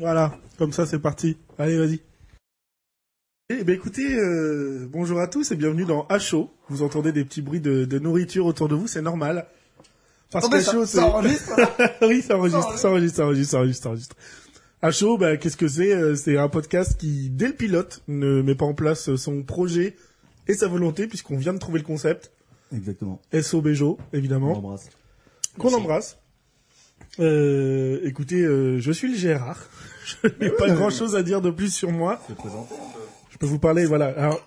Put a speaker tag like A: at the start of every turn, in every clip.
A: Voilà, comme ça c'est parti. Allez, vas-y. Eh ben écoutez, euh, bonjour à tous et bienvenue dans HO. Vous entendez des petits bruits de, de nourriture autour de vous, c'est normal. Parce
B: Oh,
A: qu'à
B: ça-
A: chaud,
B: ça enregistre,
A: oui, ça enregistre, ça enregistre, ça enregistre, ça enregistre, ça enregistre. À chaud, bah, qu'est-ce que c'est Euh, C'est un podcast qui, dès le pilote, ne met pas en place son projet et sa volonté, puisqu'on vient de trouver le concept.
B: Exactement.
A: SO Bejo,
B: On
A: évidemment,
B: embrasse.
A: qu'on embrasse. Euh, écoutez, euh, je suis le Gérard. Je n'ai pas grand-chose à dire de plus sur moi. Je peux vous parler, voilà. Alors,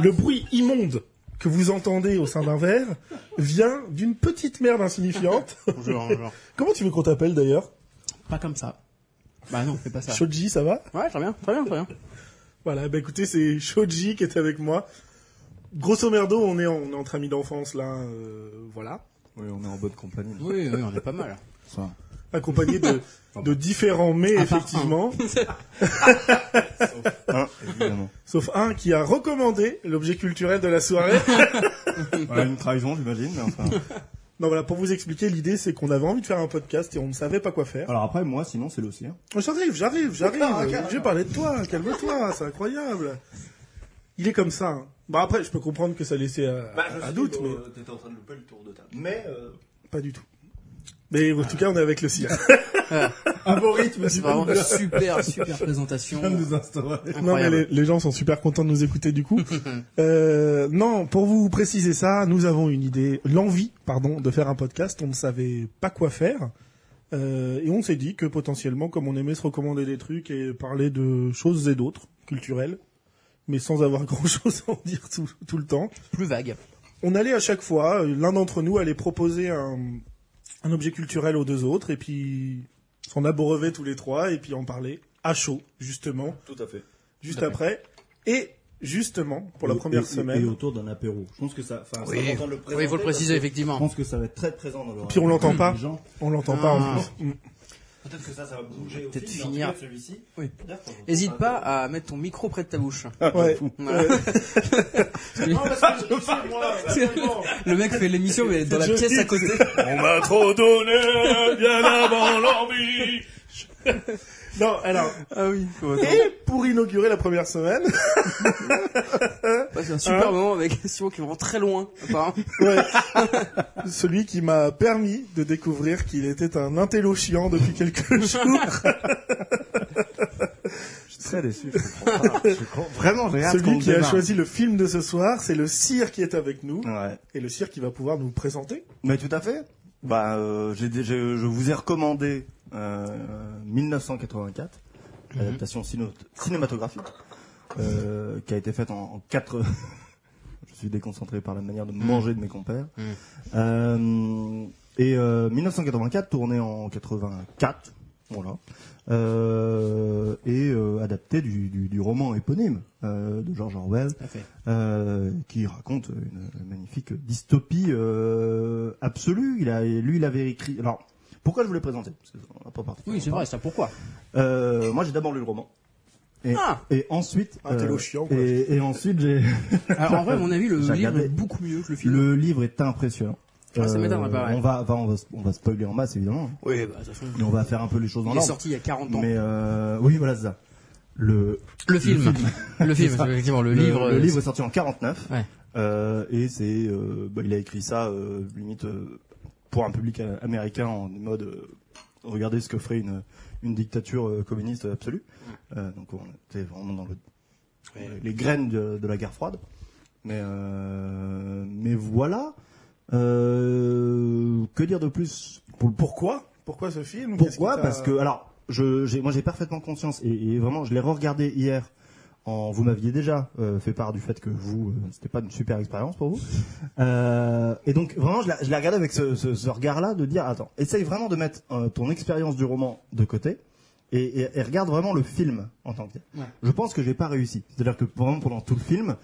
A: le bruit immonde que vous entendez au sein d'un verre vient d'une petite merde insignifiante.
C: Bonjour, bonjour.
A: Comment tu veux qu'on t'appelle d'ailleurs?
C: Pas comme ça. Bah non, fais pas ça.
A: Shoji, ça va?
C: Ouais, très bien, très bien, très bien.
A: Voilà, bah écoutez, c'est Shoji qui est avec moi. Grosso merdo, on est, en- on est entre amis d'enfance là, euh, voilà.
B: Oui, on est en bonne compagnie.
C: Oui, oui, on est pas mal.
B: Ça.
A: Accompagné de, de différents mais,
C: À part
A: effectivement.
B: Évidemment.
A: Sauf un qui a recommandé l'objet culturel de la soirée.
B: Voilà, une trahison, j'imagine. mais enfin.
A: non, voilà, pour vous expliquer, l'idée c'est qu'on avait envie de faire un podcast et on ne savait pas quoi faire.
B: Alors après, moi, sinon, c'est l'océan.
A: Oh, J'arrive, j'arrive, j'arrive.
B: Ah, ok,
A: J'ai parlé de toi, calme-toi, c'est incroyable. Il est comme ça. hein. Bah après, je peux comprendre que ça laissait à, à doute, mais
B: T'étais en train de louper le tour de table. Mais, euh...
A: pas du tout. Mais en tout cas, on est avec le cire.
B: un beau rythme,
C: C'est vraiment une super, super présentation.
B: viens de nous instaurer.
A: Non, mais les, les gens sont super contents de nous écouter du coup. euh, non, pour vous préciser ça, nous avons une idée, l'envie, pardon, de faire un podcast. On ne savait pas quoi faire. Euh, et on s'est dit que potentiellement, comme on aimait se recommander des trucs et parler de choses et d'autres, culturelles, mais sans avoir grand-chose à en dire tout, tout le temps,
C: Plus vague.
A: on allait à chaque fois, euh, l'un d'entre nous allait proposer un, un objet culturel aux deux autres, et puis s'en abreuver tous les trois, et puis en parler à chaud, justement,
B: Tout à fait.
A: juste après. Et justement, pour la première
B: Et-
A: semaine,
B: Et autour d'un apéro. Je pense que ça, enfin, c'est
C: Oui,
B: important de le présenter.
C: oui, il faut le préciser, effectivement.
B: Je pense que ça va être très présent dans le.
A: Puis on l'entend pas.
B: Les gens.
A: on l'entend pas en
C: Ah.
A: plus.
B: Peut-être que ça, ça va bouger.
C: Peut-être finir.
B: cas, Celui-ci.
C: Oui.
B: D'ailleurs, quand on-
C: Hésite pas à mettre ton micro près de ta bouche.
A: Ouais.
C: Voilà.
A: Ouais.
C: Le mec fait l'émission, mais dans la pièce à côté.
A: On m'a trop donné, bien avant l'envie. non, alors,
C: Ah oui.
A: et pour inaugurer la première semaine,
C: C'est un super moment avec Simon qui vraiment très loin.
A: Ouais. Celui qui m'a permis de découvrir qu'il était un intello chiant depuis quelques jours.
B: Je suis très déçu. Je comprends pas. Je comprends- Vraiment, j'ai
A: Celui qui a choisi le film de ce soir, c'est le cire qui est avec nous.
B: Ouais.
A: Et le cire qui va pouvoir nous présenter.
B: Mais tout à fait. Bah, euh, j'ai, dé- je, je vous ai recommandé euh, 1984, l'adaptation cino- cinématographique, euh, qui a été faite en, en quatre. je suis déconcentré par la manière de manger de mes compères.
C: Mhm.
B: Euh, et euh, 1984, tourné en 84, voilà. Euh, et euh, adapté du, du, du roman éponyme euh, de George Orwell,
C: Tout à fait.
B: euh, qui raconte une magnifique dystopie euh, absolue. Il a, lui, il avait écrit. Alors, pourquoi je Parce n'a pas parti.
C: Oui, c'est vrai, ça pourquoi?
B: Euh, moi, j'ai d'abord lu le roman. Et,
C: Ah
B: et ensuite,
A: Ah, le chiant, quoi.
B: et, et ensuite, j'ai
C: Alors, en vrai, à mon avis, le livre
B: regardé.
C: est beaucoup mieux que le film.
B: le livre est impressionnant. Euh,
C: Ah, ça ouais.
B: On va, enfin, on va, on va spoiler en masse évidemment.
C: Oui, bah, toute façon.
B: Mais on va faire un peu les choses en
C: Il est sorti il y a 40 ans.
B: Mais euh, oui, voilà c'est ça. Le,
C: Le film. Le film,
B: C'est ça.
C: effectivement, le,
B: le,
C: livre.
B: le
C: euh,
B: livre est sorti en 49.
C: Ouais.
B: Euh, et c'est, euh, bah, il a écrit ça euh, limite euh, pour un public euh, américain en mode euh, regardez ce que ferait une une dictature euh, communiste absolue. Euh, donc on était vraiment dans le,
C: Ouais.
B: les graines de, de la guerre froide. Mais euh, mais voilà. Euh, que dire de plus pour,
A: Pourquoi? Pourquoi ce film?
B: Pourquoi? Parce que alors, je, moi j'ai parfaitement conscience et, et vraiment, je l'ai regardé hier. En, vous m'aviez déjà euh, fait part du fait que vous, euh, c'était pas une super expérience pour vous. Euh, et donc vraiment, je l'ai, je l'ai regardé avec ce, ce, ce regard-là de dire, attends, essaye vraiment de mettre ton expérience du roman de côté et, et, et regarde vraiment le film en tant que tel.
C: Ouais.
B: Je pense que j'ai pas réussi. C'est-à-dire que vraiment pendant tout le film,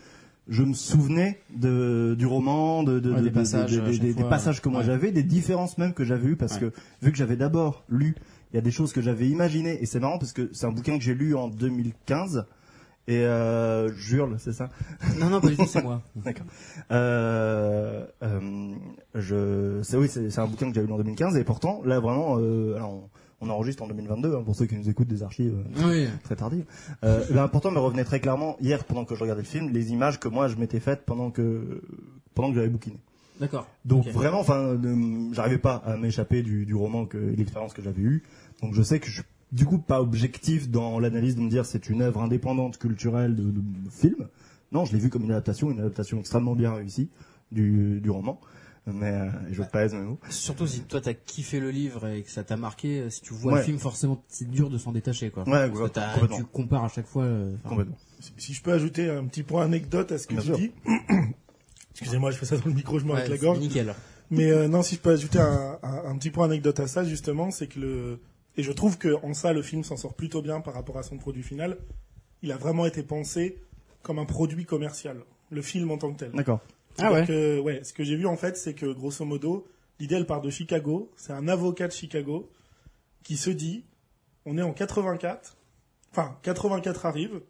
B: je me souvenais de, du roman, de, de,
C: Ouais,
B: de-
C: des
B: de-
C: passages,
B: de-
C: à
B: des-
C: chaque
B: des
C: fois.
B: passages que moi
C: Ouais.
B: j'avais, des différences même que j'avais eues parce
C: Ouais.
B: que vu que j'avais d'abord lu, il y a des choses que j'avais imaginées et c'est marrant parce que c'est un bouquin que j'ai lu en 2015 et euh, j'hurle, c'est ça?
C: Non, non, pas du tout, c'est moi.
B: D'accord. Euh, euh, je, c'est oui, c'est un bouquin que j'ai lu en 2015 et pourtant là vraiment, euh, alors on, on enregistre en 2022 hein, pour ceux qui nous écoutent des archives euh,
C: Oui.
B: très tardives. Euh, ben, me revenait très clairement hier pendant que je regardais le film les images que moi je m'étais faites pendant que pendant que j'avais bouquiné.
C: D'accord.
B: Donc vraiment, enfin, euh, j'arrivais pas à m'échapper du, du roman que l'expérience que j'avais eue. Donc je sais que je suis du coup pas objectif dans l'analyse de me dire c'est une œuvre indépendante culturelle de, de- de film. Non, je l'ai vu comme une adaptation, une adaptation extrêmement bien réussie du, du roman. Mais euh, je pèse mes mots.
C: Surtout si toi t'as kiffé le livre et que ça t'a marqué, euh, si tu vois
B: Ouais.
C: le film, forcément c'est dur de s'en détacher quoi.
B: Ouais,
C: Parce que
B: complètement.
C: tu compares à chaque fois. euh,
B: Complètement.
A: Si- je peux ajouter un petit point anecdote à ce que
B: Bien
A: tu
B: sûr.
A: dis. Excusez-moi, je fais ça dans le micro, je m'arrête
C: ouais,
A: la
C: c'est
A: gorge.
C: Nickel.
A: Mais euh, non, si je peux ajouter un, un- un petit point anecdote à ça, justement, c'est que le et je trouve que en ça le film s'en sort plutôt bien par rapport à son produit final. Il a vraiment été pensé comme un produit commercial, le film en tant que tel.
B: D'accord.
C: Ah ouais.
A: Que, ouais, ce que j'ai vu en fait, c'est que grosso modo, l'idée elle part de Chicago. C'est un avocat de Chicago qui se dit, on est en 84, enfin 84 arrive.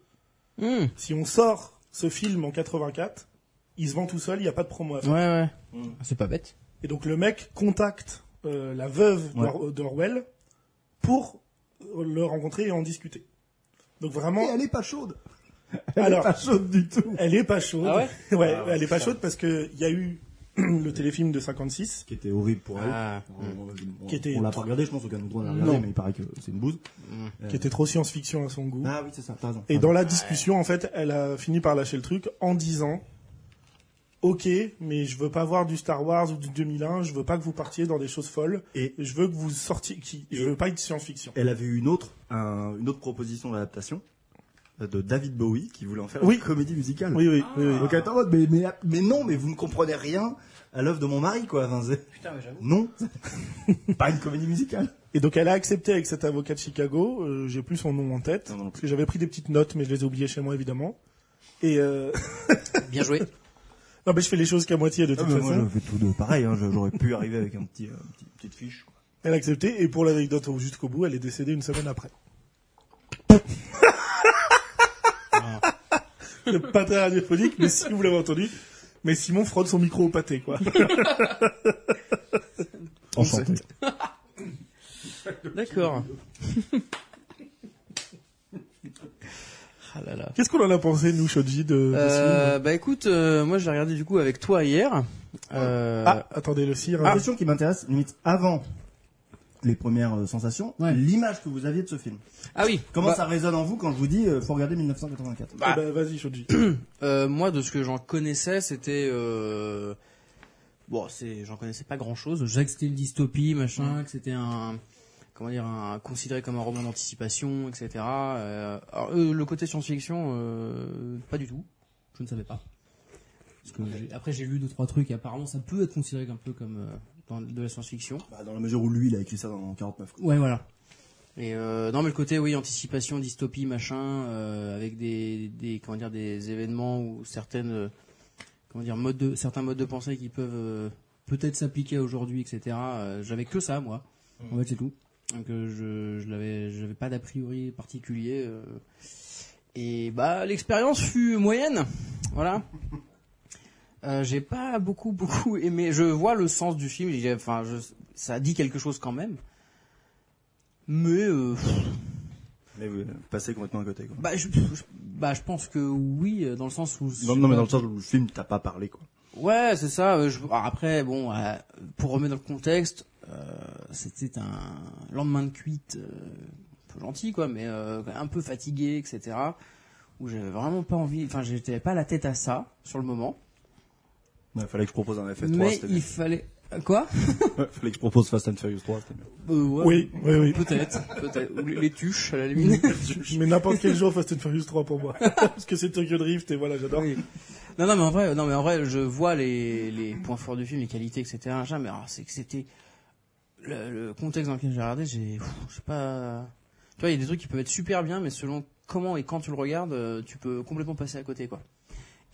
C: Hmm.
A: Si on sort ce film en 84, il se vend tout seul, il n'y a pas de promo à faire.
C: Ouais ouais.
B: Mm.
C: C'est pas bête.
A: Et donc le mec contacte euh, la veuve
B: Ouais.
A: d'Orwell pour le rencontrer et en discuter. Donc vraiment,
B: elle est pas chaude. Elle
A: Alors-
B: est pas chaude du tout.
A: elle est pas chaude.
C: Ah ouais?
A: Ouais,
B: Ah
A: elle est pas
B: ça.
A: chaude parce que il y a eu le téléfilm de 56
B: Qui était horrible pour elle.
C: Ah.
B: On, on-
A: Qui était-
B: on l'a pas regardé, je pense aucun d'entre nous l'a regardé,
A: Non.
B: mais il paraît que c'est une bouse.
A: qui était trop science-fiction à son goût.
B: Ah oui, c'est ça, t'as raison.
A: Et dans la discussion, en fait, elle a fini par lâcher le truc en disant Ok, mais je veux pas voir du Star Wars ou du 2001, je veux pas que vous partiez dans des choses folles,
B: Et
A: je veux que vous sortiez, qui, je veux pas être science-fiction.
B: elle avait eu une autre, un- une autre proposition d'adaptation euh, de David Bowie qui voulait en faire
A: Oui.
B: une comédie musicale.
A: Oui, oui, oui, oui.
B: Donc elle était en mode, mais, mais, mais non, mais vous ne comprenez rien à l'œuvre de mon mari, quoi. Enfin,
C: Putain mais j'avoue.
B: non, pas une comédie musicale.
A: Et donc elle a accepté avec cet avocat de Chicago, euh, j'ai plus son nom en tête,
B: Non, non, non.
A: parce que j'avais pris des petites notes, mais je les ai oubliées chez moi évidemment. Et euh...
C: Bien joué.
A: non, mais je fais les choses qu'à moitié de toute façon.
B: moi, je fais tout de pareil. Hein, je- J'aurais pu arriver avec un petit, euh, petit- petite fiche. Quoi.
A: Elle a accepté, et pour l'anecdote au- jusqu'au bout, elle est décédée une semaine après. Pas très radiophonique, mais si vous l'avez entendu, mais Simon frotte son micro au pâté, quoi.
B: Enchanté.
C: D'accord. ah là là.
A: Qu'est-ce qu'on en a pensé, nous, Shoji, de, de ce
C: Euh, bah écoute, euh, moi j'ai regardé du coup avec toi hier. Euh,
A: Ah, attendez, le cire.
B: La
A: hein.
B: question qui m'intéresse, limite, avant les premières euh, sensations,
C: Ouais.
B: l'image que vous aviez de ce film.
C: ah oui.
B: Comment
C: Bah,
B: ça résonne en vous quand je vous dis, euh, faut regarder 1984
C: bah,
A: Eh ben, vas-y, Shoji.
C: euh, moi de ce que j'en connaissais, c'était euh... bon, c'est j'en connaissais pas grand chose. Je savais que c'était une dystopie, machin, que c'était un comment dire, un, considéré comme un roman d'anticipation, etc. Euh, alors, euh, le côté science-fiction, euh, pas du tout. Je ne savais pas. Parce que j'ai- après j'ai lu deux trois trucs et apparemment ça peut être considéré un peu comme euh, dans de la science-fiction.
B: Bah, Dans la mesure où lui, il a écrit ça dans 49. quoi.
C: Ouais, voilà. Et euh, non, mais le côté oui, anticipation, dystopie, machin, euh, avec des, des comment dire des événements ou certaines euh, comment dire modes de certains modes de pensée qui peuvent euh, peut-être s'appliquer aujourd'hui, etc. J'avais que ça, moi. En fait, c'est tout. Donc je je l'avais, j'avais pas d'a priori particulier. et bah l'expérience fut moyenne, voilà. Euh, j'ai pas beaucoup beaucoup aimé. Je vois le sens du film. Enfin, je, ça dit quelque chose quand même. Mais euh,
B: Mais vous passez complètement à côté. Quoi.
C: bah, je, je- bah, je pense que oui, euh, dans le sens où.
B: non, non, mais dans le sens où le film t'a pas parlé. Quoi.
C: Ouais, c'est ça. euh, je- après, bon, euh, pour remettre dans le contexte, euh, c'était un lendemain de cuite, euh, un peu gentil, quoi, mais euh, un peu fatigué, etc. Où j'avais vraiment pas envie. Enfin, j'étais pas la tête à ça sur le moment.
B: Il fallait que je propose un FF3,
C: mais il
B: bien.
C: fallait. Quoi
B: Ouais, fallait que je propose Fast and Furious 3, c'était bien.
C: Euh, ouais,
A: Oui, oui, oui.
C: Peut-être, peut-être. Ou les, tuches, à la limite.
A: Mais n'importe quel jour Fast and Furious 3 pour moi. Parce que c'est Tokyo Drift et voilà, j'adore.
C: Oui. Non, non, mais en vrai, non, mais en vrai, je vois les, les points forts du film, les qualités, etc. mais alors, c'est que c'était le, le contexte dans lequel j'ai regardé, j'ai, je sais pas. Tu vois, il y a des trucs qui peuvent être super bien, mais selon comment et quand tu le regardes, euh, tu peux complètement passer à côté, quoi.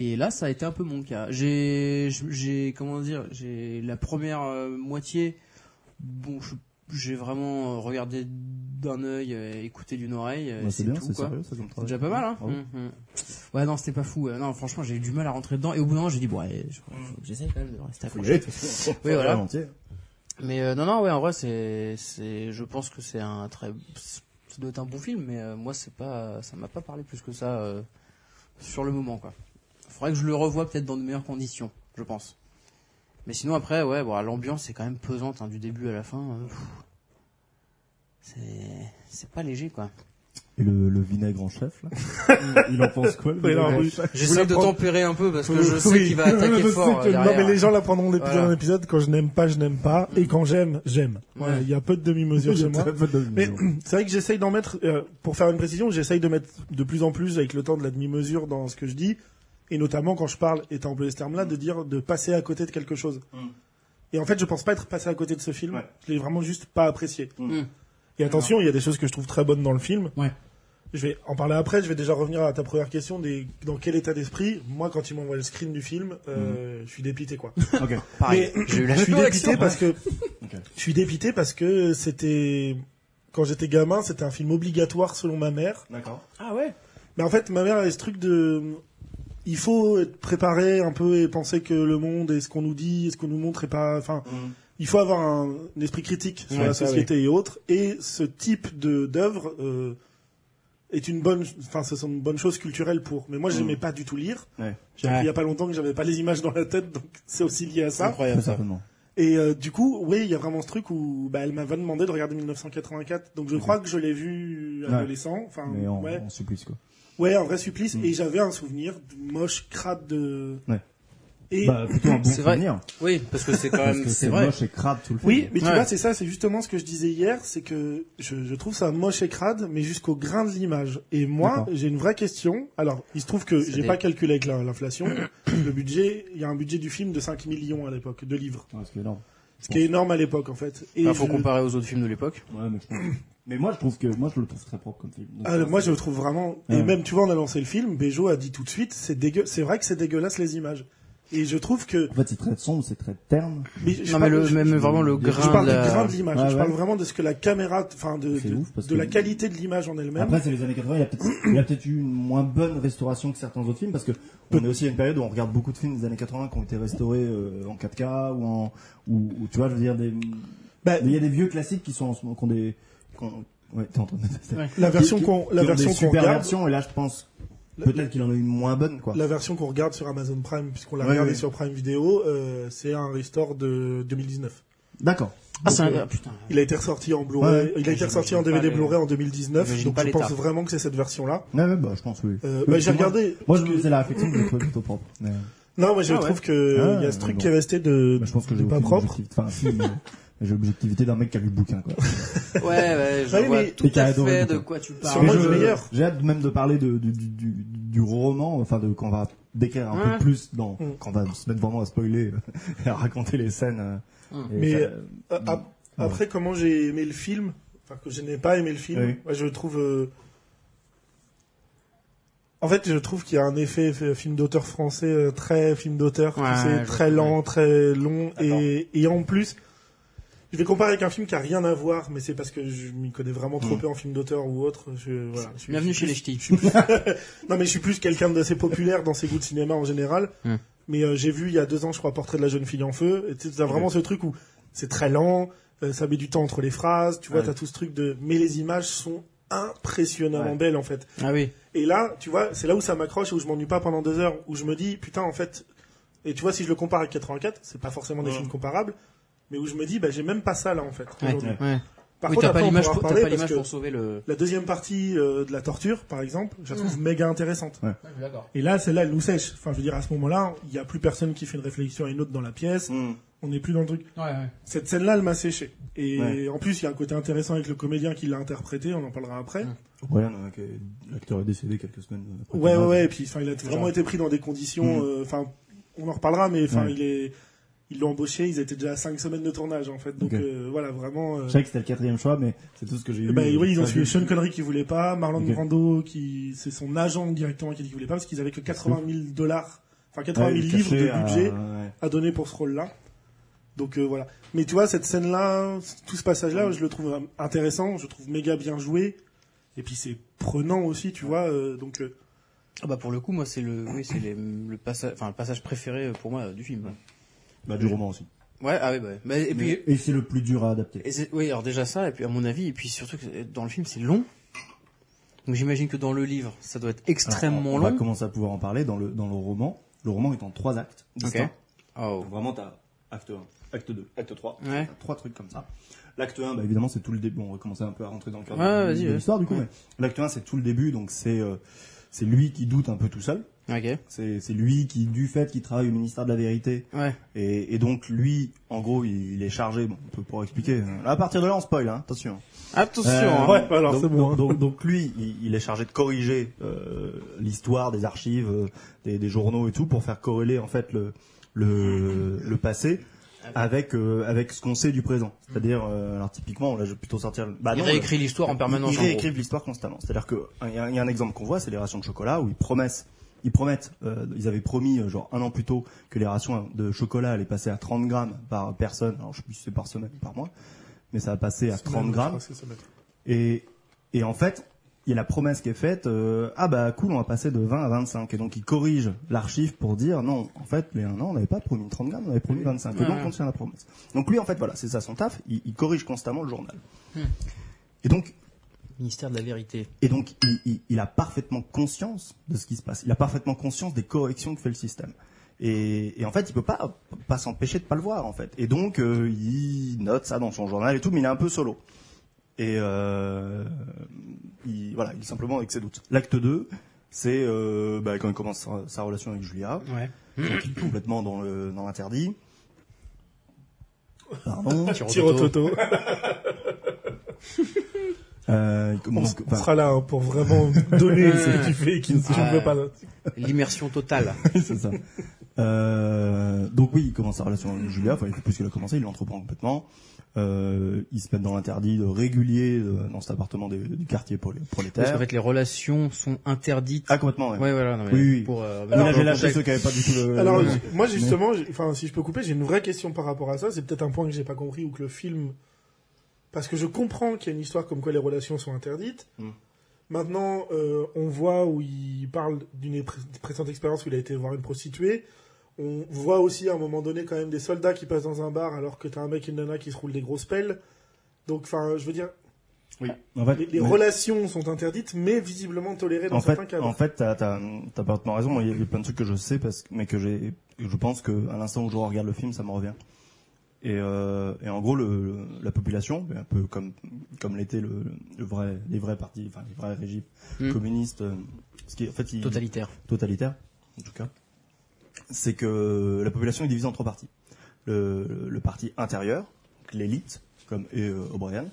C: Et là, ça a été un peu mon cas. J'ai, j'ai, comment dire, j'ai la première euh, moitié. Bon, j'ai vraiment euh, regardé d'un œil, euh, écouté d'une oreille.
B: c'est bien,
C: tout,
B: c'est
C: quoi.
B: sérieux, ça
C: C'est déjà pas mal, hein
B: Bravo.
C: Mhm. Ouais, non, c'était pas fou. euh, Non, franchement, j'ai eu du mal à rentrer dedans. Et au bout d'un moment, j'ai dit, bon, allez, je- faut que j'essaye quand même de rester
B: toute façon.
C: Oui, voilà. Mais non, non, ouais, en vrai, c'est, c'est, je pense que c'est un très, ça doit être un bon film, mais moi, c'est pas, ça m'a pas parlé plus que ça sur le moment, quoi. Faudrait que je le revoie peut-être dans de meilleures conditions, je pense. Mais sinon, après, ouais, bon, l'ambiance est quand même pesante hein, du début à la fin. euh, pff. c'est, c'est pas léger, quoi.
B: Et le, le vinaigre en chef, là Il en pense quoi, le vinaigre en chef
C: J'essaie de tempérer un peu parce que je sais
A: oui.
C: qu'il va attaquer
A: Je
C: fort
A: que-
C: euh,
A: non, mais les gens l'apprendront d'épisode
C: Voilà.
A: en épisode. Quand je n'aime pas, je n'aime pas. Et quand j'aime, j'aime.
C: Ouais.
A: Il y a peu de demi-mesures chez moi. Mais c'est vrai que j'essaye d'en mettre, euh, pour faire une précision, j'essaye de mettre de plus en plus avec le temps de la demi-mesure dans ce que je dis, et notamment quand je parle, et t'as employé ce terme-là, de dire de passer à côté de quelque chose. Et en fait, je pense pas être passé à côté de ce film.
B: Ouais.
A: Je l'ai vraiment juste pas apprécié.
C: Mm.
A: Et attention, il y a des choses que je trouve très bonnes dans le film.
C: Ouais.
A: Je vais en parler après. Je vais déjà revenir à ta première question des dans quel état d'esprit. Moi, quand il m'envoie le screen du film, euh, je suis dépité quoi.
B: Ok.
C: Pareil,
A: Mais je suis dépité parce que je suis dépité parce que c'était quand j'étais gamin, c'était un film obligatoire selon ma mère.
B: D'accord.
C: Ah ouais?
A: Mais en fait, ma mère avait ce truc de il faut être préparé un peu et penser que le monde et ce qu'on nous dit et ce qu'on nous montre est pas enfin il faut avoir un, un esprit critique sur
C: Ouais,
A: la
C: ça,
A: société et autres et ce type de d'œuvre euh, est une bonne enfin ce sont une bonne chose culturelle pour mais moi j'aimais pas du tout lire
B: Ouais.
A: j'ai appris
C: Ouais.
A: il y a pas longtemps que j'avais pas les images dans la tête donc c'est aussi lié à ça
C: Incroyable ça.
A: et euh, du coup, oui, il y a vraiment ce truc où bah, elle m'avait demandé de regarder 1984. Donc je crois que je l'ai vu adolescent. Enfin,
B: Mais en,
A: ouais.
B: en supplice, quoi.
A: Ouais, un vrai supplice.
B: Mm.
A: Et j'avais un souvenir de moche, crade de.
B: Ouais.
A: Et
B: Bah, plutôt un bon
C: C'est vrai.
B: souvenir.
C: Oui, parce que c'est quand
B: Parce
C: même,
B: que
C: c'est vrai.
B: moche et crade tout le film.
A: oui, mais tu
C: Ouais.
A: vois, c'est ça, c'est justement ce que je disais hier, c'est que je, je trouve ça moche et crade, mais jusqu'au grain de l'image. Et moi, j'ai une vraie question. Alors, il se trouve que j'ai
C: des-
A: pas calculé avec la- l'inflation. le budget, il y a un budget du film de 5 millions à l'époque, de livres.
B: Ouais, ce qui est énorme.
A: Ce qui est énorme à l'époque, en fait. Et
C: Il faut
A: je-
C: comparer aux autres films de l'époque.
B: Ouais, mais je pense. Mais moi, je trouve que, moi, je le trouve très propre comme film. Donc,
A: Ah, moi, je le trouve vraiment. Et même, tu vois, on a lancé le film. Bejo a dit tout de suite, c'est dégueu. C'est vrai que c'est dégueulasse les images. Et je trouve que.
B: En fait, c'est très sombre, c'est très terne.
A: Mais je
C: Non,
A: parle-
C: mais le,
A: je-
C: même
A: je-
C: vraiment le grain
A: Je parle
C: de la...
A: grain de l'image.
B: Ouais,
A: je parle vraiment de ce que la caméra, enfin, de, de,
B: ouf, parce
A: de
B: que-
A: la qualité de l'image en elle-même.
B: Après, c'est les années 80, il y a peut-être, eu une moins bonne restauration que certains autres films, parce que on est aussi à une période où on regarde beaucoup de films des années 80 qui ont été restaurés euh, en 4K ou en, ou, ou, tu vois, je veux dire des,
A: Bah,
B: il y a des vieux classiques qui sont en ce moment, qui ont des, qui ont- ouais, t'es en train de tester.
C: Ouais.
A: la version qu'on, la version qu'on regarde,
B: versions, et là, je pense, peut-être qu'il en a une moins bonne, quoi.
A: la version qu'on regarde sur Amazon Prime, puisqu'on l'a
B: Ouais,
A: regardé
B: ouais.
A: sur Prime Vidéo, euh, c'est un restore de 2019.
B: D'accord.
C: Ah, c'est un...
A: euh,
C: ah, putain.
A: Il a été ressorti en Blu-ray,
B: Ouais.
A: il a été
C: J'imagine
A: ressorti en
C: pas
A: DVD
C: les-
A: Blu-ray en 2019,
C: J'imagine
A: donc je pense vraiment que c'est cette version-là.
B: Ouais, ouais, bah, je pense, oui.
A: Euh, bah, j'ai
B: moi-
A: regardé.
B: Moi, je me faisais la réflexion que je trouvais plutôt propre. Mais,
A: Non, moi je
C: Ah
A: trouve que
B: Ah,
A: il y a ce truc
B: bon.
A: qui est resté de,
B: bah, je pense que
A: de
B: j'ai
A: pas propre.
B: objectivité- Enfin, si, mais j'ai l'objectivité d'un mec qui a lu le bouquin, quoi.
C: Ouais, ouais, je
A: Ouais,
C: vois
A: mais-
C: tout à
B: adoré
C: fait
B: le
C: de quoi tu
A: Sur
C: parles.
B: je-
A: meilleur.
B: J'ai hâte même de parler de, du, du, du, du roman, enfin de quand on va décrire un
C: Ouais.
B: peu plus dans,
A: Mm.
B: quand on va se mettre vraiment à spoiler et à raconter les scènes. euh,
C: Mm.
A: Mais,
B: ça-
A: Euh, ap- Après, comment j'ai aimé le film, enfin que je n'ai pas aimé le film,
B: Oui.
A: moi, je trouve. euh, En fait, je trouve qu'il y a un effet film d'auteur français euh, très film d'auteur, tu
C: Ouais,
A: sais, très lent, très long, et, et en plus, je vais comparer avec un film qui a rien à voir, mais c'est parce que je m'y connais vraiment trop
B: Mm.
A: peu en film d'auteur ou autre. Je, voilà, je suis-
C: Bienvenue
A: je
C: chez les
A: plus-
C: ch'tis.
A: Non, mais je suis plus quelqu'un d'assez populaire dans ses goûts de cinéma en général.
C: Hmm.
A: Mais euh, j'ai vu il y a deux ans, je crois, Portrait de la jeune fille en feu. Et tu as vraiment ce truc où c'est très lent, euh, ça met du temps entre les phrases. Tu vois,
B: Ouais.
A: t'as tout ce truc de. Mais les images sont impressionnamment
B: Ouais.
A: belles en fait.
C: Ah oui.
A: Et là, tu vois, c'est là où ça m'accroche, où je m'ennuie pas pendant deux heures, où je me dis putain en fait. Et tu vois, si je le compare avec 84, c'est pas forcément des
B: Ouais.
A: films comparables, mais où je me dis bah j'ai même pas ça là en fait.
C: Ouais, ouais.
A: Par
C: Oui,
A: contre,
C: t'as pas
A: après,
C: l'image pour, t'as
A: reparler
C: pas
A: parce
C: l'image
A: que
C: pour sauver le.
A: la deuxième partie euh, de la torture, par exemple, je la trouve méga intéressante. Et là, celle-là, elle nous sèche. Enfin, je veux dire, à ce moment-là, il n'y a plus personne qui fait une réflexion à une autre dans la pièce.
B: Mm.
A: On n'est plus dans le truc.
C: Ouais, ouais.
A: Cette scène-là, elle m'a séché. Et
B: Ouais.
A: en plus, il y a un côté intéressant avec le comédien qui l'a interprété. On en parlera après.
B: Ouais, non, ok, l'acteur est décédé quelques semaines après.
A: Ouais, ouais. Et puis, enfin, il a vraiment été pris dans des conditions.
B: Mm.
A: euh, Enfin, on en reparlera, mais enfin,
B: Ouais.
A: il est, ils l'ont embauché. Ils étaient déjà à cinq semaines de tournage, en fait. Donc euh, voilà, vraiment. euh,
B: Je savais que c'était le quatrième choix, mais c'est tout ce que j'ai eu.
A: Bah, oui, ils ont suivi. Sean Connery qui voulait pas, Marlon. Brando qui, c'est son agent directement qui dit qu'il voulait pas parce qu'ils avaient que 80 000 dollars, enfin 80 000
B: Ouais,
A: livres de
B: à-
A: budget
B: ouais.
A: à donner pour ce rôle-là. Donc euh, voilà. Mais tu vois, cette scène-là, tout ce passage-là, je le trouve intéressant, je trouve méga bien joué. Et puis c'est prenant aussi, tu vois. euh, donc euh,
C: Ah bah pour le coup, moi c'est le, oui, c'est le passage, enfin le passage préféré pour moi euh, du film.
B: Bah, du roman aussi.
C: Ouais, ah oui, bah, bah, et puis,
B: Et c'est le plus dur à adapter.
C: et oui, alors déjà ça, et puis à mon avis, et puis surtout que dans le film c'est long. Donc j'imagine que dans le livre, ça doit être
B: Alors,
C: extrêmement
B: on, on va
C: long.
B: commencer à pouvoir en parler dans le, dans le roman. Le roman est en trois actes distincts.
C: Oh.
B: Donc Vraiment, t'as acte 1, acte 2, acte 3.
C: Ouais.
B: T'as trois trucs comme ça. L'acte 1, bah, évidemment, c'est tout le début. Bon, on va commencer un peu à rentrer dans le cœur
C: Ouais,
B: de,
C: ouais.
B: l'histoire, du coup. Mais L'acte 1, c'est tout le début. Donc, c'est euh, c'est lui qui doute un peu tout seul.
C: Ok.
B: C'est c'est lui qui, du fait qu'il travaille au ministère de la Vérité,
C: Ouais.
B: et, et donc lui, en gros, il, il est chargé. Bon, on peut pour expliquer. À partir de là, on spoil, hein, attention.
C: Attention.
B: Euh,
C: hein.
A: ouais. alors,
B: donc,
A: c'est bon, hein.
B: donc, donc, donc lui, il, il est chargé de corriger euh, l'histoire des archives, euh, des, des journaux et tout, pour faire corréler en fait le le, le passé avec euh, avec ce qu'on sait du présent. C'est-à-dire, euh, alors typiquement, là, je vais plutôt sortir. Bah,
C: Il
B: non,
C: réécrit l'histoire en permanence. En gros.
B: réécrivent l'histoire constamment. C'est-à-dire que il y, a- il y a un exemple qu'on voit, c'est les rations de chocolat où ils promettent. Ils promettent, euh, ils avaient promis euh, genre un an plus tôt que les rations de chocolat allaient passer à 30 grammes par personne. Alors je sais plus si c'est par semaine ou par mois, mais ça va passer à 30 grammes. Et, et en fait, il y a la promesse qui est faite, euh, ah bah cool, on va passer de 20 à 25. Et donc ils corrigent l'archive pour dire, non, en fait, les un an, on n'avait pas promis 30 grammes, on avait promis 25. Et donc on tient la promesse. Donc lui, en fait, voilà, c'est ça son taf, il, il corrige constamment le journal. Et donc,
C: Ministère de la vérité.
B: et donc il, il- il a parfaitement conscience de ce qui se passe. Il a parfaitement conscience des corrections que fait le système. Et, et en fait, il peut pas pas s'empêcher de pas le voir en fait. Et donc euh, il note ça dans son journal et tout, mais il est un peu solo. Et euh, il, voilà, il est simplement avec ses doutes. L'acte 2, c'est euh, bah, quand il commence sa, sa relation avec Julia,
C: Ouais.
B: donc il est complètement dans le dans l'interdit. Pardon.
A: Tiro Toto.
B: Euh, il
A: On, sera là hein, pour vraiment donner ce que tu fais et qui ne ne veux pas.
C: L'immersion totale.
B: c'est ça. Euh, donc oui, il commence sa relation avec Julia, enfin il fait plus qu'il a commencé, il l'entreprend complètement. Euh, il se met dans l'interdit de régulier euh, dans cet appartement des- du quartier prolé-
C: Parce
B: prolétaire.
C: qu'en fait, les relations sont interdites.
B: Ah complètement, ouais.
C: Ouais, voilà. Non, mais
B: Oui, oui.
C: Pour, euh,
B: ceux qui pas du tout le...
A: Alors,
B: le-
A: moi justement, enfin, si je peux couper, j'ai une vraie question par rapport à ça. C'est peut-être un point que j'ai pas compris ou que le film, parce que je comprends qu'il y a une histoire comme quoi les relations sont interdites.
B: Mm.
A: Maintenant, euh, on voit où il parle d'une pré- précédente expérience où il a été voir une prostituée. On voit aussi à un moment donné quand même des soldats qui passent dans un bar alors que t'as un mec et une nana qui se roulent des grosses pelles. Donc, enfin, je veux dire,
B: Oui. En fait,
A: les, les
B: mais-
A: relations sont interdites, mais visiblement tolérées dans
B: en
A: certains
B: fait,
A: cas.
B: en fait, t'as, t'as, t'as parfaitement raison. Il y a- plein de trucs que je sais, parce, que- mais que j'ai, je pense que à l'instant où je regarde le film, ça me revient. Et, euh, et en gros, le, le- la population, un peu comme, comme l'était le, le vrai, les vrais partis, enfin les vrais régimes
C: Mm.
B: communistes, euh, ce qui, en fait, ils-
C: Totalitaire.
B: totalitaire, en tout cas, c'est que la population est divisée en trois parties. Le, le parti intérieur, l'élite, comme et euh, O'Brien,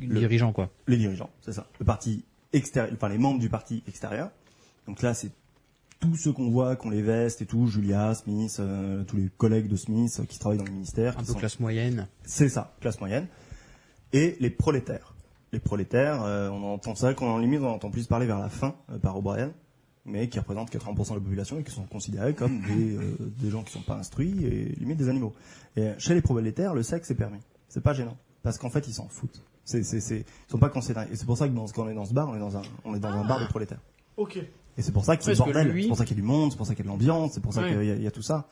B: Le-
C: Dirigeant, quoi.
B: les dirigeants, c'est ça. Le parti extérieur, enfin les membres du parti extérieur. Donc là, c'est tous ceux qu'on voit, qu'on les vestes et tout, Julia, Smith, euh, tous les collègues de Smith euh, qui travaillent dans le ministère.
C: Un
B: qui
C: peu
B: sont-
C: classe moyenne.
B: C'est ça, classe moyenne. Et les prolétaires. Les prolétaires, euh, on entend ça, qu'on en limite, on entend plus parler vers la fin euh, par O'Brien, mais qui représentent 80% de la population et qui sont considérés comme des, euh, des gens qui sont pas instruits et limite des animaux. Et chez les prolétaires, le sexe est permis. C'est pas gênant. Parce qu'en fait, ils s'en foutent. C'est, c'est, c'est, ils sont pas considérés. Et c'est pour ça que dans, quand on est dans ce bar, on est dans un, on est dans un bar de prolétaires.
A: Ok.
B: Et c'est pour ça
C: Ouais,
B: le
C: parce que
B: bordel.
C: lui-
B: C'est pour ça qu'il y a du monde, c'est pour ça qu'il y a de l'ambiance, c'est pour ça
C: Ouais.
B: qu'il y a, y a tout ça.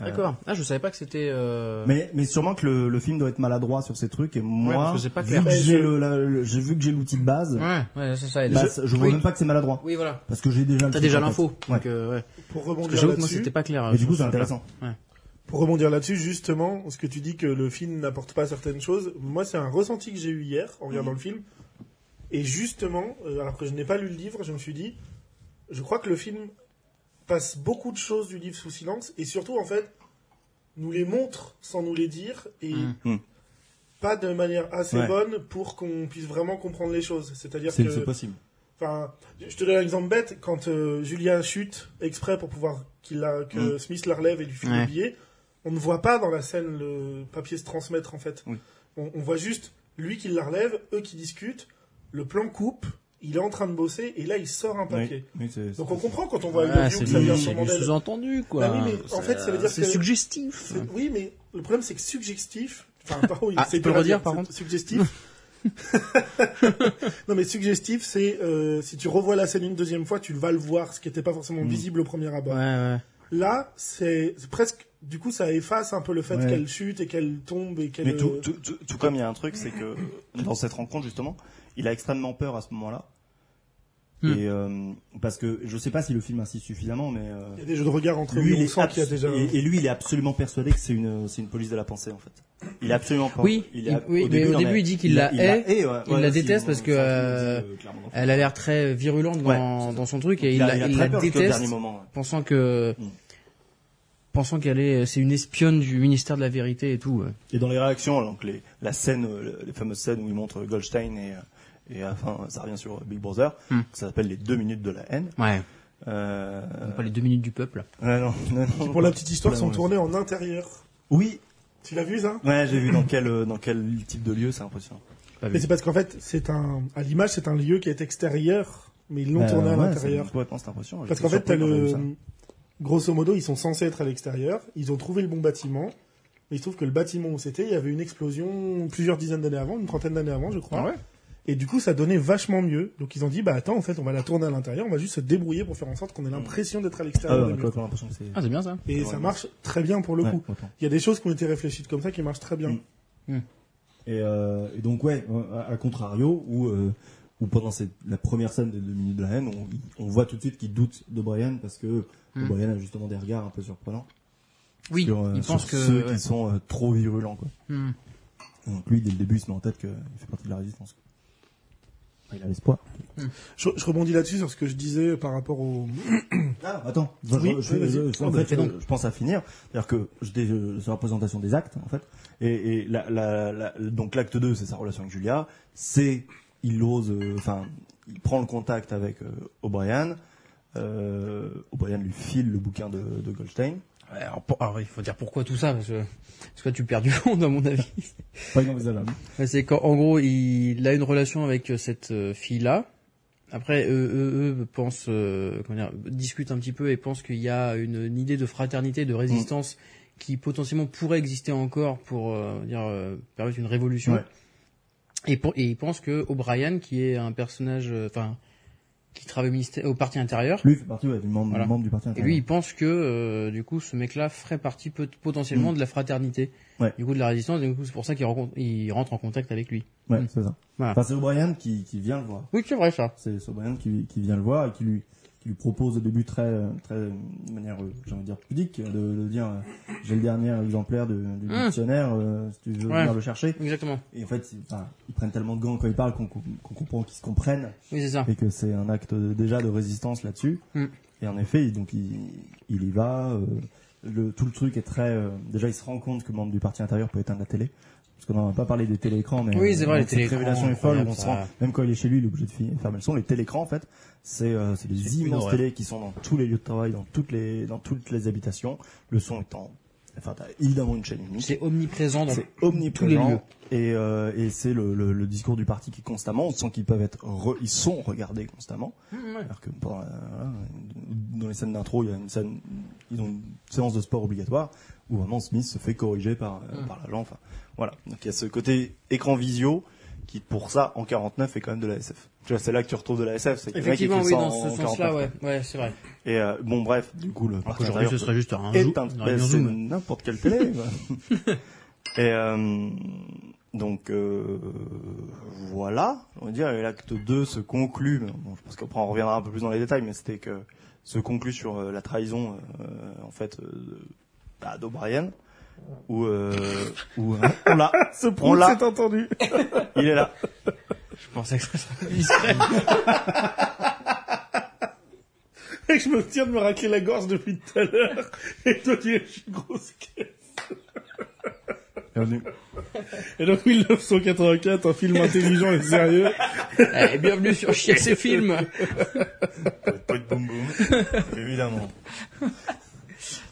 B: Euh,
C: D'accord. Ah, je savais pas que c'était. Euh...
B: Mais, mais sûrement que le, le film doit être maladroit sur ces trucs. Et moi,
C: parce que c'est pas
B: vu que
A: Ouais,
B: j'ai
A: je-
B: le, la- le- j'ai vu que j'ai l'outil de base,
C: Ouais, ouais, c'est ça.
B: bah,
C: je-
B: je vois
C: oui.
B: même pas que c'est maladroit.
C: Oui, voilà.
B: Parce que j'ai déjà le
C: T'as déjà l'info.
B: Ouais.
C: Donc, euh, ouais.
A: Pour
C: Parce que
A: rebondir
C: j'avoue que moi,
A: là-dessus,
C: c'était pas clair.
B: Et du coup,
C: ce
B: c'est intéressant.
A: Pour rebondir là-dessus, justement, ce que tu dis que le film n'apporte pas certaines choses, moi c'est un ressenti que j'ai eu hier en regardant le film. Et justement, euh, alors que je n'ai pas lu le livre, je me suis dit, je crois que le film passe beaucoup de choses du livre sous silence et surtout en fait nous les montre sans nous les dire et
C: Mhm.
B: Mhm.
A: pas de manière assez
B: Ouais.
A: bonne pour qu'on puisse vraiment comprendre les choses. C'est-à-dire
B: C'est
A: que
B: c'est possible.
A: Enfin, je te donne un exemple bête. Quand euh, Julien chute exprès pour pouvoir qu'il a, que
B: Mm.
A: Smith la relève et lui file
C: Ouais.
A: le billet, on ne voit pas dans la scène le papier se transmettre en fait.
B: Oui.
A: On, on voit juste lui qui la relève, eux qui discutent, le plan coupe, il est en train de bosser et là il sort un papier.
B: Oui, oui, c'est-
A: Donc on comprend quand on voit
C: c'est
A: que ça vient
C: c'est
A: sûrement
C: du
A: d'elle.
C: sous-entendu, quoi.
A: Bah oui, mais en fait, ça veut dire
C: C'est
A: que-
C: suggestif.
A: C'est- Oui, mais le problème c'est que suggestif. Enfin, oui,
C: Ah,
A: c'est
C: tu peux le redire,
A: dire,
C: par
A: c'est-
C: contre
A: Suggestif. non mais suggestif, c'est euh, si tu revois la scène une deuxième fois, tu vas le voir, ce qui n'était pas forcément
C: Mm.
A: visible au premier abord.
C: Ouais, ouais.
A: Là, c'est c'est presque, du coup, ça efface un peu le fait
B: Ouais.
A: qu'elle chute et qu'elle tombe et qu'elle.
B: Mais tout,
A: euh,
B: tout, tout, tout comme il y a un truc, c'est que dans cette rencontre justement, il a extrêmement peur à ce moment-là.
C: Hmm.
B: Et euh, parce que je sais pas si le film insiste suffisamment, mais euh,
A: Il y a des jeux de regard entre
B: lui, il
A: on y a déjà.
B: et, et lui, il est absolument persuadé que c'est une, c'est une police de la pensée en fait. Il est absolument pas.
C: Oui,
B: il
C: il- oui, mais au
B: non,
C: début, il dit qu'il la hait,
B: hait, ouais,
C: il
B: ouais,
C: la
B: si,
C: déteste
B: on-
C: parce que,
B: il
C: euh. Elle a l'air très virulente dans,
B: Ouais.
C: dans son truc et il,
B: il a,
C: la,
B: il a
C: il
B: très
C: la déteste,
B: dernier moment. ouais.
C: pensant que,
B: Mm.
C: pensant qu'elle est, c'est une espionne du ministère de la vérité et tout.
B: Et dans les réactions, donc les, la scène, les fameuses scènes où il montre Goldstein et, euh, et à la fin, ça revient sur Big Brother,
C: Hmm.
B: ça s'appelle les deux minutes de la haine.
C: Ouais.
B: Euh,
C: Pas les deux minutes du peuple.
B: ouais, non, non, non,
A: Pour la petite histoire,
B: Là,
A: sont tournés en intérieur.
B: Oui,
A: Tu l'as vu ça?
B: Ouais, j'ai vu dans quel, euh, dans quel type de lieu, c'est impressionnant.
A: Mais c'est parce qu'en fait, c'est un, à l'image, c'est un lieu qui est extérieur, mais ils l'ont
B: Bah,
A: tourné à
B: ouais,
A: l'intérieur.
B: c'est Complètement, c'est impressionnant.
A: Parce qu'en fait, t'as le, grosso modo, ils sont censés être à l'extérieur. Ils ont trouvé le bon bâtiment. Mais il se trouve que le bâtiment où c'était, il y avait une explosion plusieurs dizaines d'années avant, une trentaine d'années avant, je crois.
C: Ah ouais?
A: Et du coup, ça donnait vachement mieux. Donc ils ont dit, bah attends, en fait, on va la tourner à l'intérieur, on va juste se débrouiller pour faire en sorte qu'on ait l'impression d'être à
B: Ah,
A: l'extérieur.
B: ouais,
A: des
B: on a
A: murs.
B: complètement l'impression que c'est.
C: Ah, c'est bien ça.
A: Et
B: Ouais,
A: ça marche très bien pour le
B: Ouais,
A: coup. Il y a des choses qui ont été réfléchies comme ça qui marchent très bien.
B: Mm. Et, euh, et donc ouais, à, à contrario, où, euh, où pendant cette, la première scène des deux minutes de la haine, on, on voit tout de suite qu'il doute d'O'Brien parce que
C: Mm.
B: O'Brien a justement des regards un peu surprenants
C: Oui,
B: sur, euh,
C: il
B: sur
C: pense que.
B: ceux
C: ouais.
B: qui sont euh, trop virulents quoi. Donc lui, dès le début, il se met en tête qu'il fait partie de la résistance. Il a l'espoir.
A: Je, je rebondis là-dessus sur ce que je disais par rapport au.
B: Ah, attends. Je,
A: Oui,
B: en fait, pense à finir. C'est-à-dire que euh, sur la présentation des actes, en fait. Et, et la, la, la- donc l'acte 2, c'est sa relation avec Julia. C'est, il ose, euh, enfin, il prend le contact avec euh, O'Brien. Euh, O'Brien lui file le bouquin de, de Goldstein.
C: Alors, pour- alors, il faut dire pourquoi tout ça, parce que, parce que tu perds du monde, à mon avis.
B: Pas inenvisageable.
C: C'est qu'en en gros, il a une relation avec euh, cette euh, fille-là. Après, eux, eux, eux pensent, euh, comment dire, discutent un petit peu et pensent qu'il y a une, une idée de fraternité, de résistance qui potentiellement pourrait exister encore pour euh, dire euh, permettre une révolution.
B: Ouais.
C: Et, pour, et ils pensent que O'Brien, qui est un personnage, euh, enfin, qui travaille au, ministère, au parti intérieur,
B: Lui, il fait partie ouais, du membre,
C: Voilà.
B: membre du parti
C: et
B: intérieur.
C: lui, il pense que euh, du coup, ce mec-là ferait partie peut- potentiellement
B: Mm.
C: de la fraternité,
B: Ouais.
C: du coup de la résistance. Et du coup, c'est pour ça qu'il il rentre en contact avec lui.
B: Ouais,
C: Mm.
B: c'est ça.
C: Voilà.
B: Enfin, c'est O'Brien qui, qui vient le voir.
C: Oui, c'est vrai ça.
B: C'est O'Brien qui, qui vient le voir et qui lui, lui propose au début très, très, de manière, euh, j'ai envie de dire, pudique, de, de dire, euh, j'ai le dernier exemplaire de- du
C: Mm.
B: dictionnaire, euh, si tu veux
C: Ouais.
B: venir le chercher.
C: Exactement.
B: Et en fait, ils, enfin, ils prennent tellement de gants quand ils parlent qu'on comprend qu'ils se comprennent
C: Oui, c'est ça.
B: et que c'est un acte de- déjà de résistance là-dessus.
C: Mm.
B: Et en effet, il- donc il, il y va. euh, le, tout le truc est très. euh, déjà, il se rend compte que membre du parti intérieur peut éteindre la télé. Qu'on n'en a pas parlé des téléécrans, mais
C: Oui, c'est vrai,
B: euh,
C: les
B: cette
C: téléécrans,
B: révélation est folle. On se rend, même quand il est chez lui, il est obligé de fermer le son. Les téléécrans, en fait, c'est euh, c'est des immenses
C: horreur.
B: télés qui sont dans tous les lieux de travail, dans toutes les dans toutes les habitations. Le son étant, enfin, t'as évidemment une chaîne unique.
C: C'est omniprésent dans
B: C'est
C: tous les
B: omniprésent
C: lieux.
B: et, euh, et c'est le, le, le discours du parti qui est constamment. On sent qu'ils peuvent être, re- ils sont regardés constamment. Alors que dans les scènes d'intro, il y a une scène, ils ont une séance de sport obligatoire où vraiment Smith se fait corriger par euh,
C: Mm.
B: par l'agent. Enfin, voilà. Donc il y a ce côté écran visio qui, pour ça, en 49, est quand même de la SF. Tu vois, c'est là que tu retrouves de la SF. C'est
C: Effectivement, oui, dans ce sens-là,
B: 49.
C: ouais, ouais, c'est vrai.
B: Et euh, bon, bref, du coup, le intérieur
C: ce serait juste un, zoom,
B: ben, n'importe quelle télé. et euh, donc euh, voilà, on va dire et l'acte 2 se conclut. Bon, je pense qu'après on reviendra un peu plus dans les détails, mais c'était que se conclut sur euh, la trahison euh, en fait euh, de- bah, d'O'Brien où euh, où euh, on l'a,
A: Ce
B: On
A: prout
B: l'a.
A: s'est entendu.
B: il est là.
C: Je pensais que ça serait discret.
A: Et je me tiens de me racler la gorge depuis tout à l'heure. Et toi, tu es une grosse caisse.
B: Bienvenue.
A: Et donc, 1984, un film intelligent et sérieux.
C: Eh, bienvenue sur Chier ses films.
B: Boum boum. Évidemment.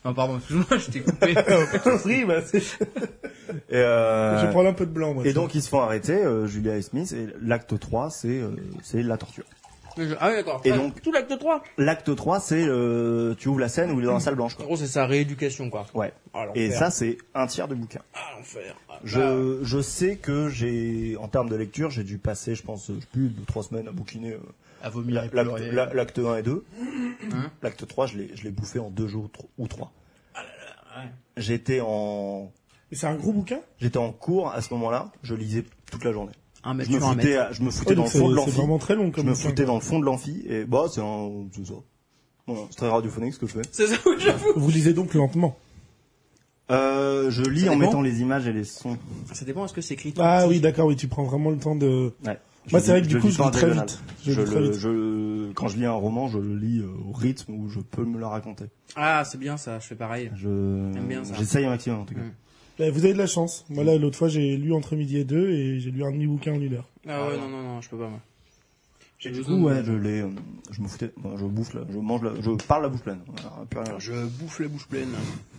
C: Non, pardon, excuse-moi, je t'ai coupé.
A: oui, bah, c'est...
B: Et euh,
A: Je prends un peu de blanc, moi.
B: Et donc ils se font arrêter, euh, Julia et Smith, et l'acte 3, c'est euh, c'est la torture.
C: Ah oui, d'accord.
B: Et
C: Ah,
B: donc-
C: tout l'acte 3.
B: L'acte 3, c'est euh, tu ouvres la scène où il est dans la salle blanche.
C: En
B: Quoi.
C: gros, c'est sa rééducation, quoi.
B: Ouais.
C: Ah.
B: Et ça, c'est un tiers du bouquin.
C: Ah, l'enfer. Ah, bah,
B: Je, je sais que j'ai, en termes de lecture, j'ai dû passer, je pense, plus de trois semaines à bouquiner euh,
C: à vomir et
B: l'acte
C: pleurer.
B: la- l'acte 1 et 2.
C: Hein
B: L'acte 3, je l'ai, je l'ai bouffé en deux jours tro- ou trois.
C: ouais.
B: J'étais en,
A: Et c'est un gros bouquin?
B: j'étais en cours à ce moment-là, je lisais toute la journée.
C: Un mètre
B: Je me
C: sur un
B: foutais,
C: mètre.
B: à- je me
A: Ouais,
B: foutais dans
A: donc
B: le fond de
A: c'est c'est
B: l'amphi.
A: vraiment très long
B: Je
A: comme
B: me
A: bouquin.
B: foutais dans le fond de l'amphi et bah, c'est un, c'est ça. Voilà, c'est très radiophonique ce que je fais.
C: C'est ça, oui, j'avoue.
A: Vous lisez donc lentement.
B: Euh, je lis
C: Ça
B: en
C: dépend.
B: mettant les images et les sons.
C: Ça dépend, est-ce que c'est écrit
A: Ah oui, d'accord, oui, tu prends vraiment le temps de...
B: Ouais.
A: Moi,
B: Je
A: c'est vrai que du coup, je lis très vite. Je
B: Je
A: lis très
B: le-
A: vite.
B: je- quand je lis un roman, je le lis euh, au rythme où je peux me le raconter.
C: Ah, c'est bien ça, je fais pareil.
B: Je,
C: J'aime bien ça.
B: j'essaye un maximum en tout cas.
C: Mm.
A: Vous avez de la chance. Moi, là, l'autre fois, j'ai lu entre midi et deux et j'ai lu un demi-bouquin en une heure.
C: Ah ouais, non, non, non, je peux pas, moi. J'ai
B: du coup, ouais, je l'ai, euh, je me foutais, je bouffe là, je mange là, je parle la bouche pleine.
C: Je bouffe la bouche pleine.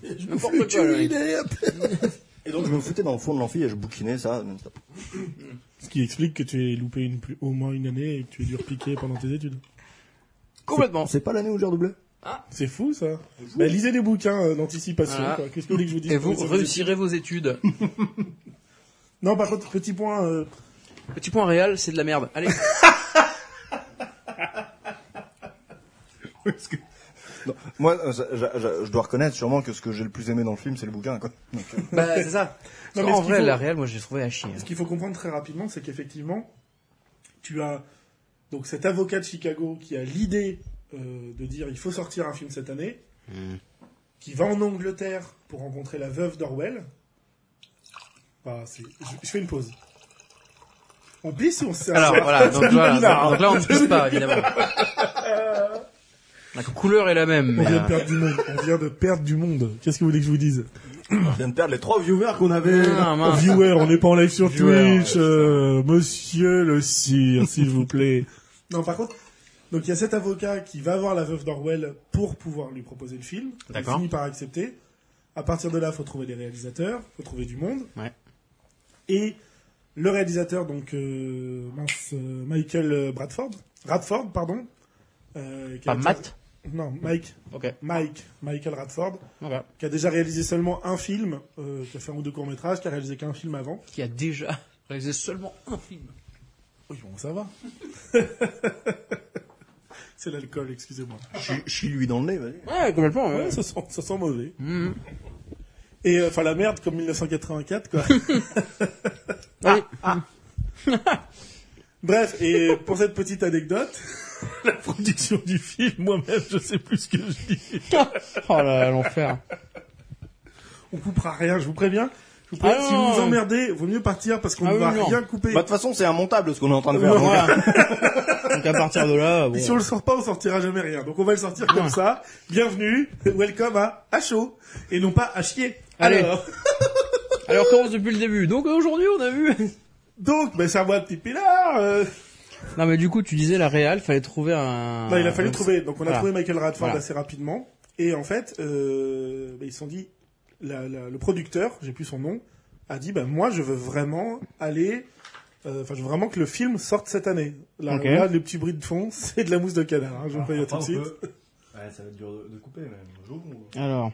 C: Le mec.
B: Et donc je me foutais dans le fond de l'amphi et je bouquinais ça. non-stop.
A: Ce qui explique que tu aies loupé une, plus- au moins une année et que tu aies dû repiquer pendant tes études.
C: Complètement.
B: C'est pas l'année où j'ai redoublé
A: C'est fou, ça. Bah, lisez des bouquins euh, d'anticipation. Qu'est-ce que vous voulez que je vous dise
C: Et vous réussirez vos études.
A: Non, par contre, petit point... euh,
C: Petit point réel, c'est de la merde. Allez.
B: Que- Non, moi, euh, je, je- je dois reconnaître sûrement que ce que j'ai le plus aimé dans le film, c'est le bouquin. Quoi. Donc, euh,
C: bah, c'est ça.
A: Non,
C: Parce
A: mais
C: qu'en
A: ce qu'il
C: vrai,
A: faut-
C: la réelle, moi, j'ai trouvé à chier.
A: Ce qu'il faut comprendre très rapidement, c'est qu'effectivement, tu as donc cet avocat de Chicago qui a l'idée euh, de dire il faut sortir un film cette année, qui va en Angleterre pour rencontrer la veuve d'Orwell. Bah, c'est- je, je fais une pause. On pisse ou on se
C: Alors, voilà. Donc, voilà. Donc là, on ne pisse pas, évidemment. La couleur est la même.
A: On
C: mais,
A: vient
C: euh,
A: de perdre du monde. On vient de perdre du monde. Qu'est-ce que vous voulez que je vous dise
B: on vient de perdre les trois viewers qu'on avait.
C: Ah, mince.
A: Viewer, on n'est pas en live sur Twitch, euh, monsieur le sire, s'il vous plaît. Non, par contre, donc il y a cet avocat qui va voir la veuve d'Orwell pour pouvoir lui proposer le film. Il
C: D'accord.
A: finit par accepter. À partir de là, faut trouver des réalisateurs, faut trouver du monde.
C: Ouais.
A: Et le réalisateur, donc euh, mince, euh, Michael Bradford, Radford, pardon. euh, qui a
C: Pas Matt?
A: Non, Mike,
C: Ok.
A: Mike, Michael Radford,
C: Ok.
A: qui a déjà réalisé seulement un film, euh, qui a fait un ou deux courts métrages, qui a réalisé qu'un film avant.
C: Qui a déjà réalisé seulement un film.
A: Oui, bon, ça va. C'est l'alcool, excusez-moi.
B: Je lui dans le nez, vas-y.
C: Ouais, complètement.
A: Ouais, ça sent, ça sent mauvais.
C: Mhm.
A: Et euh, enfin la merde comme 1984 quoi.
C: Ah,
A: Bref, et pour cette petite anecdote, la production du film, moi-même, je sais plus ce que je dis.
C: Oh là, l'enfer.
A: On coupera rien, je vous préviens. Je vous préviens,
C: Ah
A: si
C: non.
A: vous vous emmerdez, vaut mieux partir parce qu'on
C: Ah
A: ne va rien couper.
B: Bah, de toute façon, c'est immontable ce qu'on est en train de faire. donc,
C: Voilà. Donc à partir de là, bon.
A: Et si on le sort pas, on sortira jamais rien. Donc on va le sortir comme
C: Ouais.
A: ça. Bienvenue, welcome à à chaud et non pas à chier.
C: Allez.
A: Alors,
C: Alors on commence depuis le début. Donc aujourd'hui, on a vu.
A: donc, ben c'est à moi de piper là. euh.
C: Non mais du coup, tu disais la réal, fallait trouver un.
A: Non, il a fallu trouver. Donc on a
C: voilà.
A: trouvé Michael Radford
C: Voilà.
A: assez rapidement. Et en fait, euh, ben, ils se sont dit, la- la- le producteur, j'ai plus son nom, a dit, ben moi je veux vraiment aller, euh, enfin je veux vraiment que le film sorte cette année. Là,
C: Ok.
A: là, les petits bruits de fond, c'est de la mousse de canard. Hein, je vous préviens tout de suite.
B: Ouais, ça va être dur de, de couper, même. Bonjour.
C: Alors.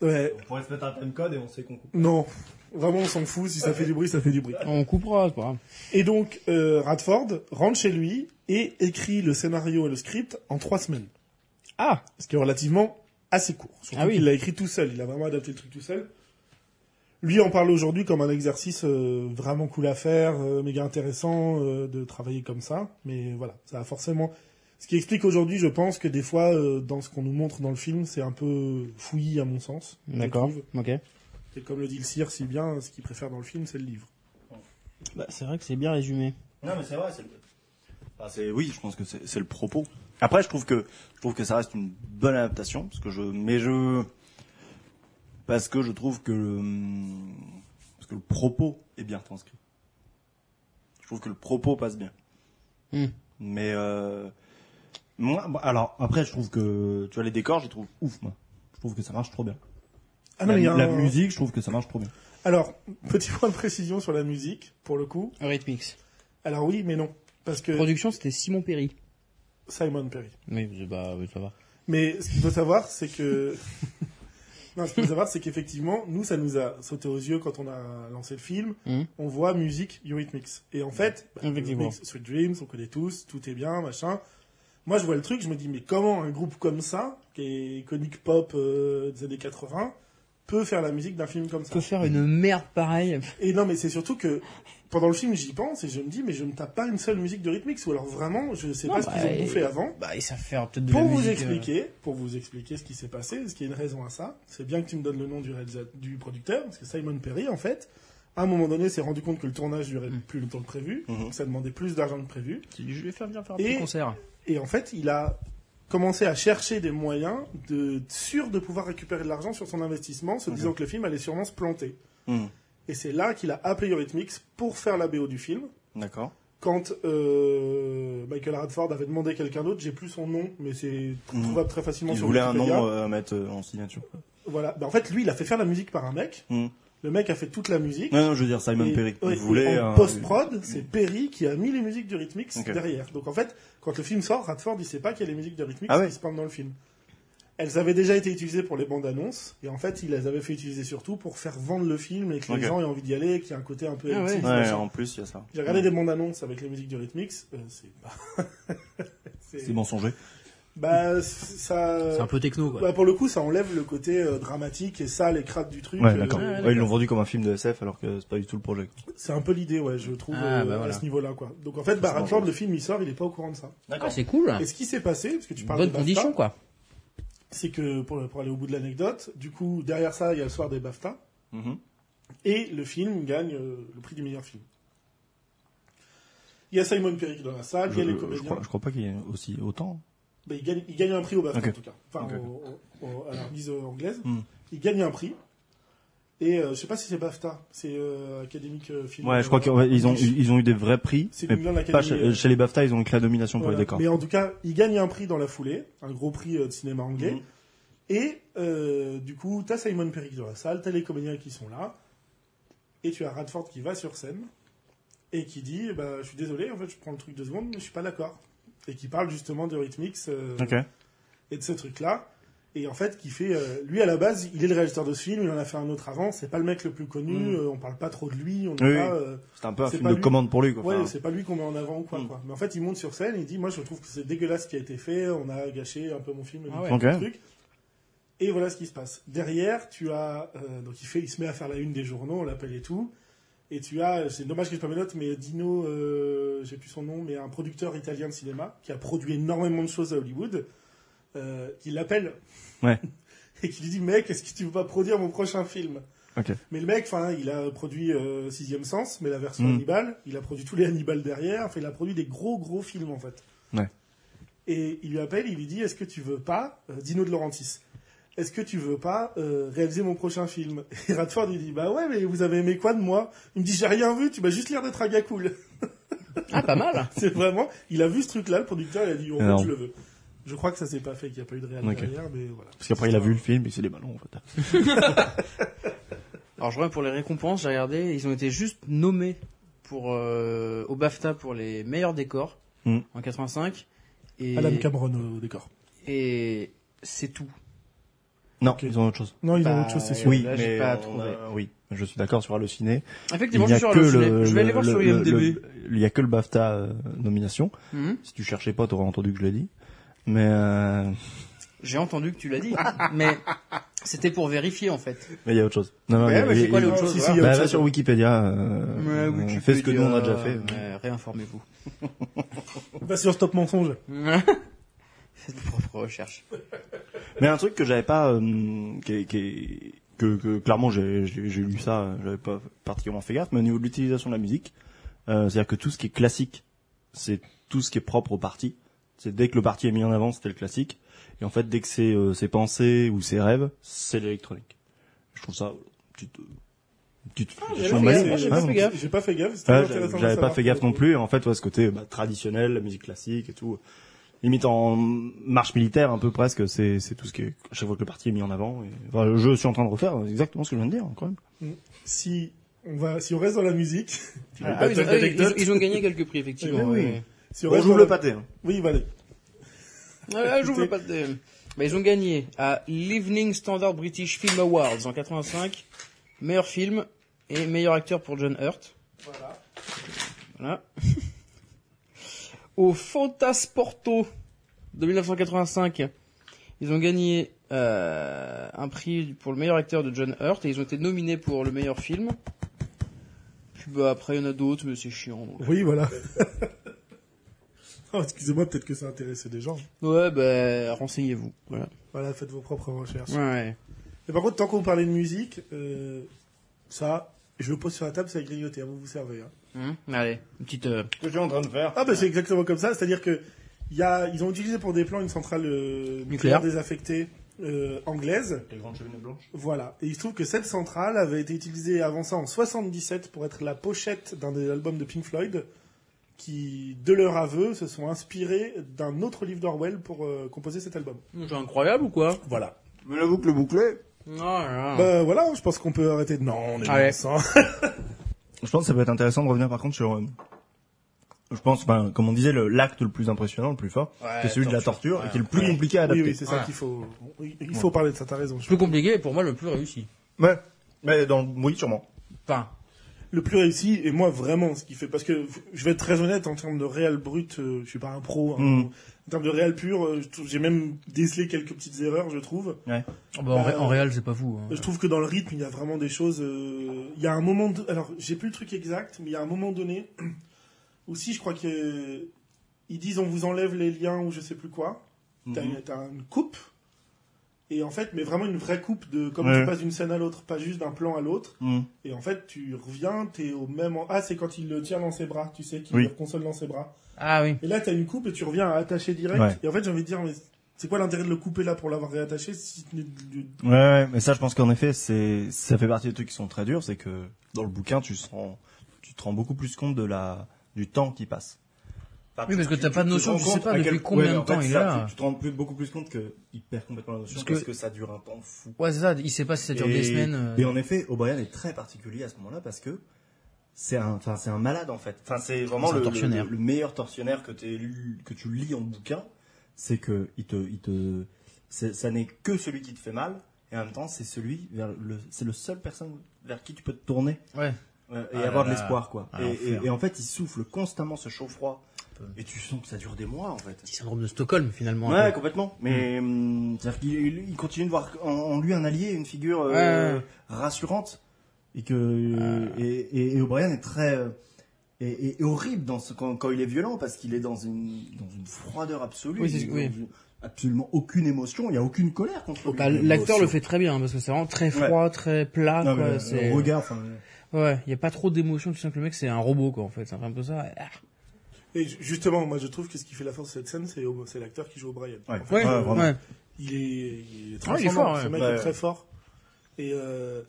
A: Ouais,
B: On pourrait se mettre un time code et on sait qu'on coupe.
A: non, vraiment on s'en fout. Si ça fait du bruit, ça fait du bruit.
C: On coupera, c'est pas grave.
A: Et donc euh, Radford rentre chez lui et écrit le scénario et le script en trois semaines.
C: Ah
A: Ce qui est relativement assez court. Surtout
C: Ah oui.
A: qu'il l'a écrit tout seul. Il a vraiment adapté le truc tout seul. Lui en parle aujourd'hui comme un exercice euh, vraiment cool à faire, euh, méga intéressant euh, de travailler comme ça. Mais voilà, ça a forcément... Ce qui explique aujourd'hui, je pense que des fois, euh, dans ce qu'on nous montre dans le film, c'est un peu fouillis à mon sens.
C: D'accord. Ok.
A: Et comme le dit le cire si bien, ce qu'il préfère dans le film, c'est le livre.
C: Bah, c'est vrai que c'est bien résumé.
B: Non, mais c'est vrai, c'est le... Enfin, c'est, oui, je pense que c'est, c'est le propos. Après, je trouve que, je trouve que ça reste une bonne adaptation, parce que je, mais je, parce que je trouve que, le- parce que le propos est bien transcrit. Je trouve que le propos passe bien.
C: Hmm.
B: Mais, euh, moi, bon, alors, après, je trouve que, tu vois, les décors, je les trouve ouf, moi. Je trouve que ça marche trop bien.
A: Ah non,
B: la,
A: il y a
B: la
A: un-
B: musique, je trouve que ça marche trop bien.
A: Alors, petit point de précision sur la musique, pour le coup.
C: Rhythmix.
A: Alors oui, mais non. Parce que...
C: Production, c'était Simon Perry.
A: Simon Perry.
C: Oui, bah, oui, ça va.
A: Mais ce qu'il faut savoir, c'est que. non, ce qu'il faut savoir, c'est qu'effectivement, nous, ça nous a sauté aux yeux quand on a lancé le film.
C: Mhm.
A: On voit musique Eurythmics. Et en fait, bah,
C: Effectivement.
A: Eurythmics, Sweet Dreams, on connaît tous, tout est bien, machin. Moi, je vois le truc, je me dis, mais comment un groupe comme ça, qui est iconique pop euh, des années 80, peut faire la musique d'un film comme ça?
C: Peut faire une merde pareille.
A: Et non, mais c'est surtout que pendant le film, j'y pense et je me dis, mais je ne tape pas une seule musique de Rhythmix, ou alors vraiment, je sais
C: Non,
A: pas ce
C: bah,
A: qu'ils ont
C: et-
A: bouffé avant.
C: Bah, ça fait peut-être de
A: Pour
C: la
A: vous
C: musique, euh,
A: expliquer, pour vous expliquer ce qui s'est passé, qu'il y a une raison à ça, c'est bien que tu me donnes le nom du, du producteur, parce que Simon Perry, en fait, à un moment donné, s'est rendu compte que le tournage durait
C: Mm.
A: plus longtemps que prévu, donc ça demandait plus d'argent que prévu,
C: Je vais faire bien faire un
A: Et-
C: petit concert.
A: Et en fait, il a commencé à chercher des moyens de sûr de pouvoir récupérer de l'argent sur son investissement, se disant que le film allait sûrement se planter.
B: Hmm.
A: Et c'est là qu'il a appelé Eurythmics pour faire la BO du film.
B: D'accord.
A: Quand euh, Michael Radford avait demandé quelqu'un d'autre, j'ai plus son nom, mais c'est
B: Mhm.
A: trouvable très facilement
B: Il
A: sur
B: voulait un nom euh, à mettre euh, en signature.
A: Voilà. Ben, en fait, lui, il a fait faire la musique par un mec. Le mec a fait toute la musique.
B: Non, non, je veux dire Simon
A: Et-
B: Perry.
A: ouais,
B: voulait
A: et en
B: un-
A: post-prod, c'est Perry qui a mis les musiques du Rhythmix derrière. Donc en fait, quand le film sort, Radford, il sait pas qu'il y a les musiques de Rhythmix
B: Ah ouais.
A: qui se pendent dans le film. Elles avaient déjà été utilisées pour les bandes annonces, et en fait, il les avait fait utiliser surtout pour faire vendre le film et que les gens aient envie d'y aller, et qu'il y ait un côté un peu
C: Ah ouais.
B: en plus, il y a ça.
A: J'ai regardé des bandes annonces avec les musiques du Rhythmix, euh, c'est pas.
B: C'est mensonger.
A: Bah, ça.
C: C'est un peu techno, quoi.
A: Bah, pour le coup, ça enlève le côté euh, dramatique et sale et crade du truc.
B: Ouais,
A: euh,
B: d'accord.
C: ouais,
B: Ouais, ils l'ont vendu comme un film de SF alors que c'est pas du tout le projet.
A: C'est un peu l'idée, ouais, je trouve,
C: Ah,
A: euh,
C: bah,
A: à ce niveau-là, quoi. Donc en fait,
B: dangereux.
A: le film, il sort, il est pas au courant de ça.
C: Ah, c'est cool.
A: Et ce qui s'est passé, parce que tu parles
C: Bonne
A: de BAFTA,
C: condition, quoi.
A: c'est que, pour, pour aller au bout de l'anecdote, du coup, derrière ça, il y a le soir des BAFTA,
B: Mhm.
A: et le film gagne euh, le prix du meilleur film. Il y a Simon Pegg dans la salle, il y a
B: Je,
A: les
B: je
A: comédiens.
B: crois, je crois pas qu'il y ait aussi autant.
A: Bah, il, gagne, il gagne un prix au BAFTA, en tout cas. Enfin,
B: Ok.
A: au- au- au- à la mise anglaise.
B: Hmm.
A: Il gagne un prix. Et euh, je sais pas si c'est BAFTA, c'est euh, Académique euh, Film.
B: Ouais, je crois qu'ils ont, eu- ils ont eu des vrais prix.
A: C'est
B: Mais pas chez, chez les BAFTA, ils ont eu que la domination pour
A: Voilà.
B: les décors.
A: Mais en tout cas, il gagne un prix dans la foulée, un gros prix euh, de cinéma anglais.
B: Mhm.
A: Et euh, du coup, t'as Simon Pegg dans la salle, t'as les comédiens qui sont là, et tu as Radford qui va sur scène et qui dit bah, Je suis désolé, en fait, je prends le truc deux secondes, mais je suis pas d'accord. Et qui parle justement de Rhythmix euh, et de ce truc-là. Et en fait, qui fait. euh, lui, à la base, il est le réalisateur de ce film, il en a fait un autre avant, c'est pas le mec le plus connu, euh, on parle pas trop de lui, on n'est
B: Oui,
A: pas.
B: oui.
A: euh,
B: C'est un peu un film de
A: lui.
B: commande pour lui. Quoi.
A: Ouais,
B: Enfin,
A: c'est pas lui qu'on met en avant ou quoi,
B: Mm.
A: quoi. Mais en fait, il monte sur scène il dit Moi, je trouve que c'est dégueulasse ce qui a été fait, on a gâché un peu mon film, et
C: Ah ouais.
A: tout
B: Ok.
A: le truc. Et voilà ce qui se passe. Derrière, tu as. euh, donc, il, fait, il se met à faire la une des journaux, on l'appelle et tout. Et tu as. C'est dommage que je pas mes notes, mais Dino, euh, j'ai plus son nom, mais un producteur italien de cinéma qui a produit énormément de choses à Hollywood, euh, qui l'appelle.
B: Ouais.
A: et qui lui dit Mec, est-ce que tu veux pas produire mon prochain film
B: Ok.
A: mais le mec, enfin, il a produit euh, Sixième Sens, mais la version
B: Mm.
A: Hannibal, il a produit tous les Hannibal derrière, enfin, il a produit des gros gros films en fait.
B: Ouais.
A: Et il lui appelle, il lui dit, est-ce que tu veux pas, euh, Dino de Laurentiis, est-ce que tu veux pas euh, réaliser mon prochain film? Et Radford lui dit, bah ouais, mais vous avez aimé quoi de moi? Il me dit, j'ai rien vu, tu m'as juste l'air d'être un gars cool.
C: Ah, pas mal.
A: C'est vraiment, il a vu ce truc-là, le producteur, il a dit, en
B: Alors.
A: fait, je le veux. Je crois que ça s'est pas fait, qu'il n'y a pas eu de réel
B: Ok.
A: derrière, mais voilà.
B: Parce qu'après, il a vu le film, il s'est des ballons en fait.
C: Alors, je reviens pour les récompenses, j'ai regardé, ils ont été juste nommés pour, euh, au BAFTA pour les meilleurs décors
B: Mm.
C: en 85. Et,
A: Adam Cameron au décor.
C: et c'est tout.
B: Non,
A: Ok.
B: ils ont autre chose.
A: Non, ils ont
C: Bah,
A: autre chose, c'est sûr.
B: Oui,
C: là,
B: mais
C: pas
B: on
C: trouvé.
B: a- oui, je suis d'accord sur Allociné.
C: Effectivement,
B: Il
C: je
B: n'y
C: suis
B: a
C: sur
B: que
C: Allociné.
B: le,
C: Je vais aller
B: le-
C: voir sur
B: le-
C: IMDb.
B: le- il y a que le BAFTA euh, nomination.
C: Mhm.
B: Si tu cherchais pas, t'aurais entendu que je l'ai dit. Mais euh,
C: J'ai entendu que tu l'as dit, mais c'était pour vérifier en fait.
B: mais il y a autre chose. Non, non,
C: Ouais, mais c'est
B: il-
C: quoi
B: il-
C: l'autre chose
A: si, si,
B: Bah,
A: autre
B: va
A: chose.
B: sur Wikipédia. Euh,
C: Ouais,
B: euh, fais ce que nous on a déjà
C: Wikipédia,
B: fait.
C: ouais, réinformez-vous.
A: Va sur Stop Mensonge.
C: Faites vos propres recherches.
B: Mais un truc que j'avais pas, euh, qui, est- qui est- que, que clairement j'ai j'ai- j'ai lu ça, j'avais pas particulièrement fait gaffe, mais au niveau de l'utilisation de la musique, euh, c'est-à-dire que tout ce qui est classique, c'est tout ce qui est propre au parti. C'est dès que le parti est mis en avant, c'était le classique, et en fait dès que c'est euh, ses pensées ou ses rêves, c'est l'électronique. Je trouve ça euh, petite, euh, petite
C: gaffe, j'ai pas
A: pas fait gaffe.
B: j'avais pas fait gaffe non plus. Et en fait, ouais, ce côté bah, traditionnel, la musique classique et tout, limite en marche militaire un peu presque, c'est c'est tout ce qui est à chaque fois que le parti est mis en avant. Et, enfin, je suis en train de refaire exactement ce que je viens de dire quand même.
A: Si on va, si on reste dans la musique, veux
C: Ah,
A: pas
C: ils, ont, ils ils gagné quelques prix effectivement.
B: Oui, oui.
C: ouais.
A: Si on
B: joue le
A: la-
B: pâté. hein.
A: Oui, voilà.
C: Ah, pas de... Bah, ils ont gagné à l'Evening Standard British Film Awards en 85, meilleur film et meilleur acteur pour John Hurt.
A: Voilà.
C: Voilà. Au Fantasporto de 1985, ils ont gagné euh, un prix pour le meilleur acteur de John Hurt et ils ont été nominés pour le meilleur film. Puis bah après il y en a d'autres mais c'est chiant. donc.
A: Oui, voilà. Oh, excusez-moi, peut-être que ça intéressait des gens.
C: Ouais bah renseignez-vous. Voilà.
A: Voilà, faites vos propres recherches.
C: Ouais.
A: Et par contre, tant qu'on parlait de musique, euh, ça, je le pose sur la table, c'est à grignoter, à vous vous servez. Hein.
C: Hum, Allez, une petite. euh,
B: Ce que je suis en train de faire.
A: Ah bah c'est exactement comme ça, c'est-à-dire que il y a, ils ont utilisé pour des plans une centrale euh, nucléaire désaffectée euh, anglaise.
B: Les grandes cheminées blanches.
A: Voilà. Et il se trouve que cette centrale avait été utilisée avant ça en 77 pour être la pochette d'un des albums de Pink Floyd, qui, de leur aveu, se sont inspirés d'un autre livre d'Orwell pour euh, composer cet album.
C: C'est incroyable ou quoi?
A: Voilà.
B: Mais la boucle bouclée.
C: Non, non.
A: Bah voilà, je pense qu'on peut arrêter de... Non, on est mince, hein.
B: Je pense que ça peut être intéressant de revenir par contre sur. euh, je pense, ben, comme on disait, le- l'acte le plus impressionnant, le plus fort,
C: Ouais,
B: c'est celui de la
C: torture. Ouais.
B: et qui est le plus compliqué à
A: Oui,
B: adapter.
A: oui, c'est ça qu'il faut... Il faut parler de ça, t'as raison. je
C: plus compliqué et pour moi le plus réussi.
B: Ouais. Mais dans, oui, sûrement.
C: Enfin,
A: le plus réussi et moi vraiment ce qui fait parce que je vais être très honnête en termes de réel brut euh, je suis pas un pro hein.
B: Mm.
A: en termes de réel pur euh, je trouve- j'ai même décelé quelques petites erreurs je trouve
B: Ouais.
C: en, ré-
A: Euh,
C: en réel c'est pas fou. hein.
A: je trouve que dans le rythme il y a vraiment des choses euh, il y a un moment de... alors j'ai plus le truc exact mais il y a un moment donné aussi je crois que ils disent on vous enlève les liens ou je sais plus quoi t'as
B: Mhm.
A: une, t'as une coupe et en fait mais vraiment une vraie coupe de comme
B: Ouais.
A: tu passes d'une scène à l'autre pas juste d'un plan à l'autre
B: Mm.
A: et en fait, tu reviens, t'es au même... en- Ah, c'est quand il le tient dans ses bras, tu sais, qu'il
B: Oui.
A: le console dans ses bras.
C: Ah oui.
A: Et là, t'as une coupe et tu reviens à attacher direct.
B: Ouais.
A: Et en fait, j'ai envie de dire, mais c'est quoi l'intérêt de le couper là pour l'avoir réattaché si
B: Ouais, ouais, mais ça, je pense qu'en effet, c'est, ça fait partie des trucs qui sont très durs, c'est que dans le bouquin, tu sens, tu te rends beaucoup plus compte de la, du temps qui passe.
C: Oui, parce que
B: tu-
C: t'as pas de notion, tu sais pas depuis
B: quel-
C: combien
B: ouais,
C: de
B: en fait,
C: temps il est là.
B: Tu, tu te rends plus- beaucoup plus compte qu'il perd complètement la notion
C: Parce
B: parce
C: que-
B: ça dure un temps fou.
C: Ouais, c'est ça. Il sait pas si ça dure
B: et,
C: des semaines. euh.
B: et en effet, O'Brien est très particulier à ce moment-là parce que c'est un, enfin, c'est un malade en fait. Enfin, c'est vraiment le,
C: tortionnaire.
B: le- le meilleur tortionnaire que, t'aies lu, que tu lis en bouquin. C'est que il te, il te, ça n'est que celui qui te fait mal et en même temps, c'est celui vers le, c'est le seul personne vers qui tu peux te tourner
C: Ouais.
B: euh, et
C: Ah là
B: avoir de l'espoir quoi.
C: Ah,
B: et, et- et en fait, il souffle constamment ce et tu sens que ça dure des mois en fait.
C: Petit syndrome de Stockholm finalement.
B: Ouais, complètement. Mais hum, c'est-à-dire qu'il il continue de voir en, en lui un allié, une figure euh,
C: Ouais,
B: rassurante, et que et, et, et O'Brien est très euh, et, et- et horrible dans ce quand, quand il est violent parce qu'il est dans une dans une froideur absolue,
C: Oui, c'est-
B: il
C: oui.
B: absolument aucune émotion, il y a aucune colère contre lui.
C: Bah, L'acteur le fait très bien parce que c'est vraiment très froid, très plat.
B: Non, mais
C: quoi.
B: le regard, enfin,
C: Ouais, il y a pas trop d'émotion. Tu sens que le mec c'est un robot quoi en fait. C'est un peu ça.
A: Et ju- justement, moi, je trouve que ce qui fait la force de cette scène, c'est c'est l'acteur qui joue O'Brien.
B: Ouais.
A: En fait,
C: Ouais,
B: Ouais,
A: euh,
B: vraiment.
C: ouais.
A: il est, il est
C: il est
A: transcendant.
C: fort,
A: Ce mec
B: Ouais,
A: est très fort. Et, euh,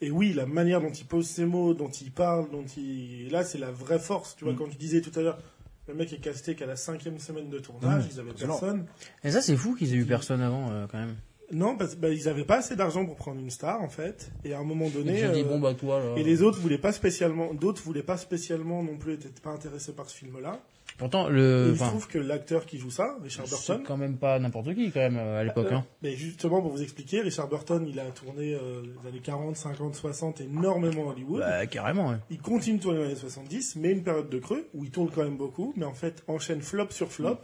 A: et oui, la manière dont il pose ses mots, dont il parle, dont il, là, c'est la vraie force. Tu vois,
B: Mm.
A: quand tu disais tout à l'heure, le mec est casté qu'à la cinquième semaine de tournage,
B: Ouais,
A: ils avaient personne.
C: Et ça c'est fou qu'ils aient eu personne avant euh, quand même.
A: Non, parce bah, ils avaient pas assez d'argent pour prendre une star, en fait. Et à un moment
C: Et
A: donné,
C: j'ai dit
A: euh,
C: bon bah toi là.
A: et les autres voulaient pas spécialement, d'autres voulaient pas spécialement non plus, étaient pas intéressés par ce film-là.
C: Pourtant
A: Et
C: le.
A: il se
C: Enfin,
A: trouve que l'acteur qui joue ça, Richard
C: c'est
A: Burton,
C: quand même pas n'importe qui quand même euh, à l'époque.
A: Euh,
C: Hein.
A: Mais justement, pour vous expliquer, Richard Burton, il a tourné euh, les années 40, 50, 60 énormément à Hollywood.
C: Bah carrément. Ouais.
A: Il continue de tourner dans les années 70, mais une période de creux où il tourne quand même beaucoup, mais en fait enchaîne flop sur flop.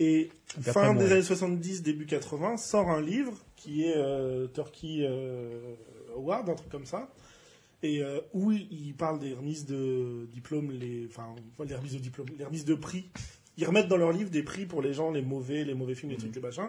A: Et fin des années 70, début 80, sort un livre qui est euh, Turkey euh, Award, un truc comme ça, et euh, où il parle des remises de diplômes, les, enfin les remises de diplômes, les remises de prix. Ils remettent dans leur livre des prix pour les gens, les mauvais, les mauvais films, les trucs, les machins.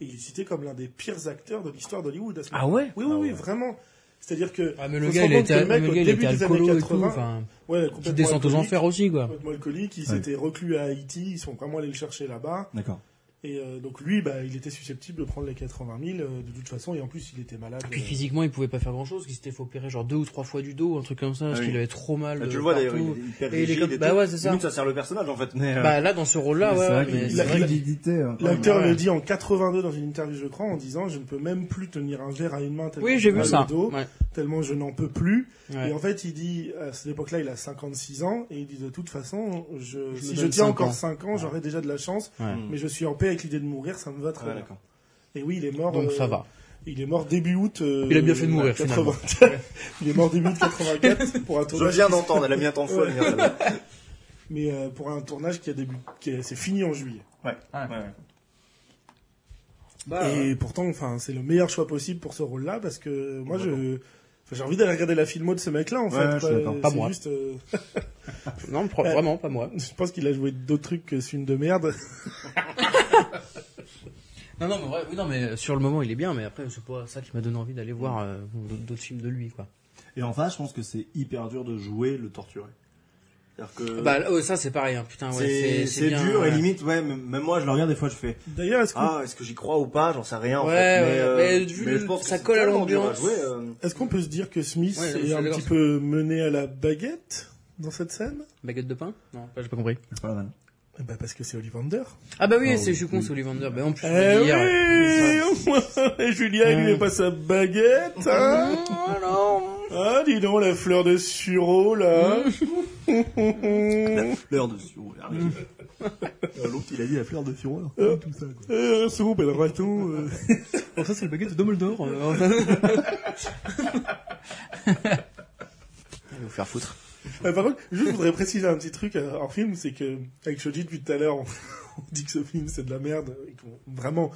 A: Et il est cité comme l'un des pires acteurs de l'histoire d'Hollywood. à ce
C: Ah ouais?
A: Oui, oui, oui, vraiment. C'est-à-dire que.
C: Ah mais le gars il était,
A: le mec,
C: le
A: au
C: gars il
A: début
C: était
A: des années
C: alcoolo et
A: 80,
C: tout. Enfin,
A: Ouais, complètement
C: descente aux enfers aussi quoi.
A: complètement alcoolique, il
B: Ouais.
A: s'était reclus à Haïti, ils sont vraiment allés le chercher là-bas.
B: D'accord.
A: Et euh, donc lui, bah, il était susceptible de prendre les 80 000 euh, de toute façon, et en plus il était malade.
C: Et puis
A: euh,
C: physiquement il pouvait pas faire grand chose. Il s'était fait opérer genre deux ou trois fois du dos, un truc comme ça, parce
B: Ah oui.
C: qu'il avait trop mal.
B: Bah, tu le vois d'ailleurs, il est hyper
C: Et il est
B: rigide
C: comme-
B: et
C: bah ouais, c'est ça.
B: Limite, ça sert le personnage en fait. Mais, euh,
C: Bah là dans ce rôle-là, ouais,
B: qu'il hein.
A: L'acteur
C: Ouais.
A: le dit en 82 dans une interview, je crois, en disant Je ne peux même plus tenir un verre à une main tellement
C: Oui, j'ai
A: mal
C: vu
A: au
C: ça.
A: dos,
C: Ouais.
A: tellement je n'en peux plus.
C: Ouais.
A: Et en fait, il dit à cette époque-là, il a 56 ans, et il dit de toute façon, je,
C: Je me
A: si je tiens encore
C: ans.
A: 5 ans, j'aurai déjà de la chance, mais je suis en Avec l'idée de mourir, ça me va très bien. Et oui, il est mort.
C: Donc
A: euh,
C: ça va.
A: Il est mort début août. euh,
C: Il a bien fait de mourir,
A: 80. il est mort début août 84 pour un
B: Je
A: tournage.
B: viens
A: qui-
B: d'entendre, elle a mis un temps celle-là.
A: Mais euh, pour un tournage qui a début, qui a- c'est fini en juillet.
B: Ouais. ouais, ouais.
C: Bah,
A: Et pourtant, enfin, c'est le meilleur choix possible pour ce rôle-là parce que moi, je, j'ai envie d'aller regarder la filmo de ce mec-là, en
B: Ouais, je.
C: Pas moi.
A: Juste, euh,
C: Non, pro-
A: Ouais.
C: vraiment, pas moi.
A: je pense qu'il a joué d'autres trucs que ce film de merde.
C: Non, non, mais, oui, non, mais sur le moment, il est bien, mais après, c'est pas ça qui m'a donné envie d'aller voir euh, d'autres films de lui, quoi.
B: Et en face, je pense que c'est hyper dur de jouer le torturé. C'est-à-dire que
C: Bah, oh, ça, c'est pareil, hein, putain, ouais,
B: c'est dur
C: ouais.
B: et limite, ouais, même même moi je le regarde des fois, je fais
A: D'ailleurs, est-ce qu'on
B: Ah, est-ce que j'y crois ou pas J'en sais rien en
C: Ouais,
B: fait.
C: ouais,
B: euh,
C: mais vu le-
B: je pense que
C: ça colle à l'ambiance.
B: euh,
A: est-ce qu'on peut se dire que Smith
C: Ouais,
A: est un petit peu mené à la baguette dans cette scène?
C: Baguette de pain? Non, j'ai pas compris.
B: pas la
A: ben, parce que c'est Ollivander.
C: Ah bah oui,
B: Ah
C: c'est,
B: oui,
C: je suis con,
B: oui.
C: c'est Ollivander. Bah, en plus,
A: Eh oui Et Julien, il lui met pas sa baguette, hein
C: Oh non
A: Ah, dis donc, la fleur de sureau, là.
B: Fleur de sureau. Euh, L'autre il a dit la fleur de sureau.
A: Euh.
B: tout ça quoi.
A: Euh, soupe et le raton. euh.
C: Bon, ça, c'est le baguette de Dumbledore. euh, va vous faire foutre.
A: Euh, par contre, juste, je voudrais préciser un petit truc euh, en film, c'est que, avec Shoji, depuis tout à l'heure, on, on dit que ce film, c'est de la merde, et qu'on- vraiment,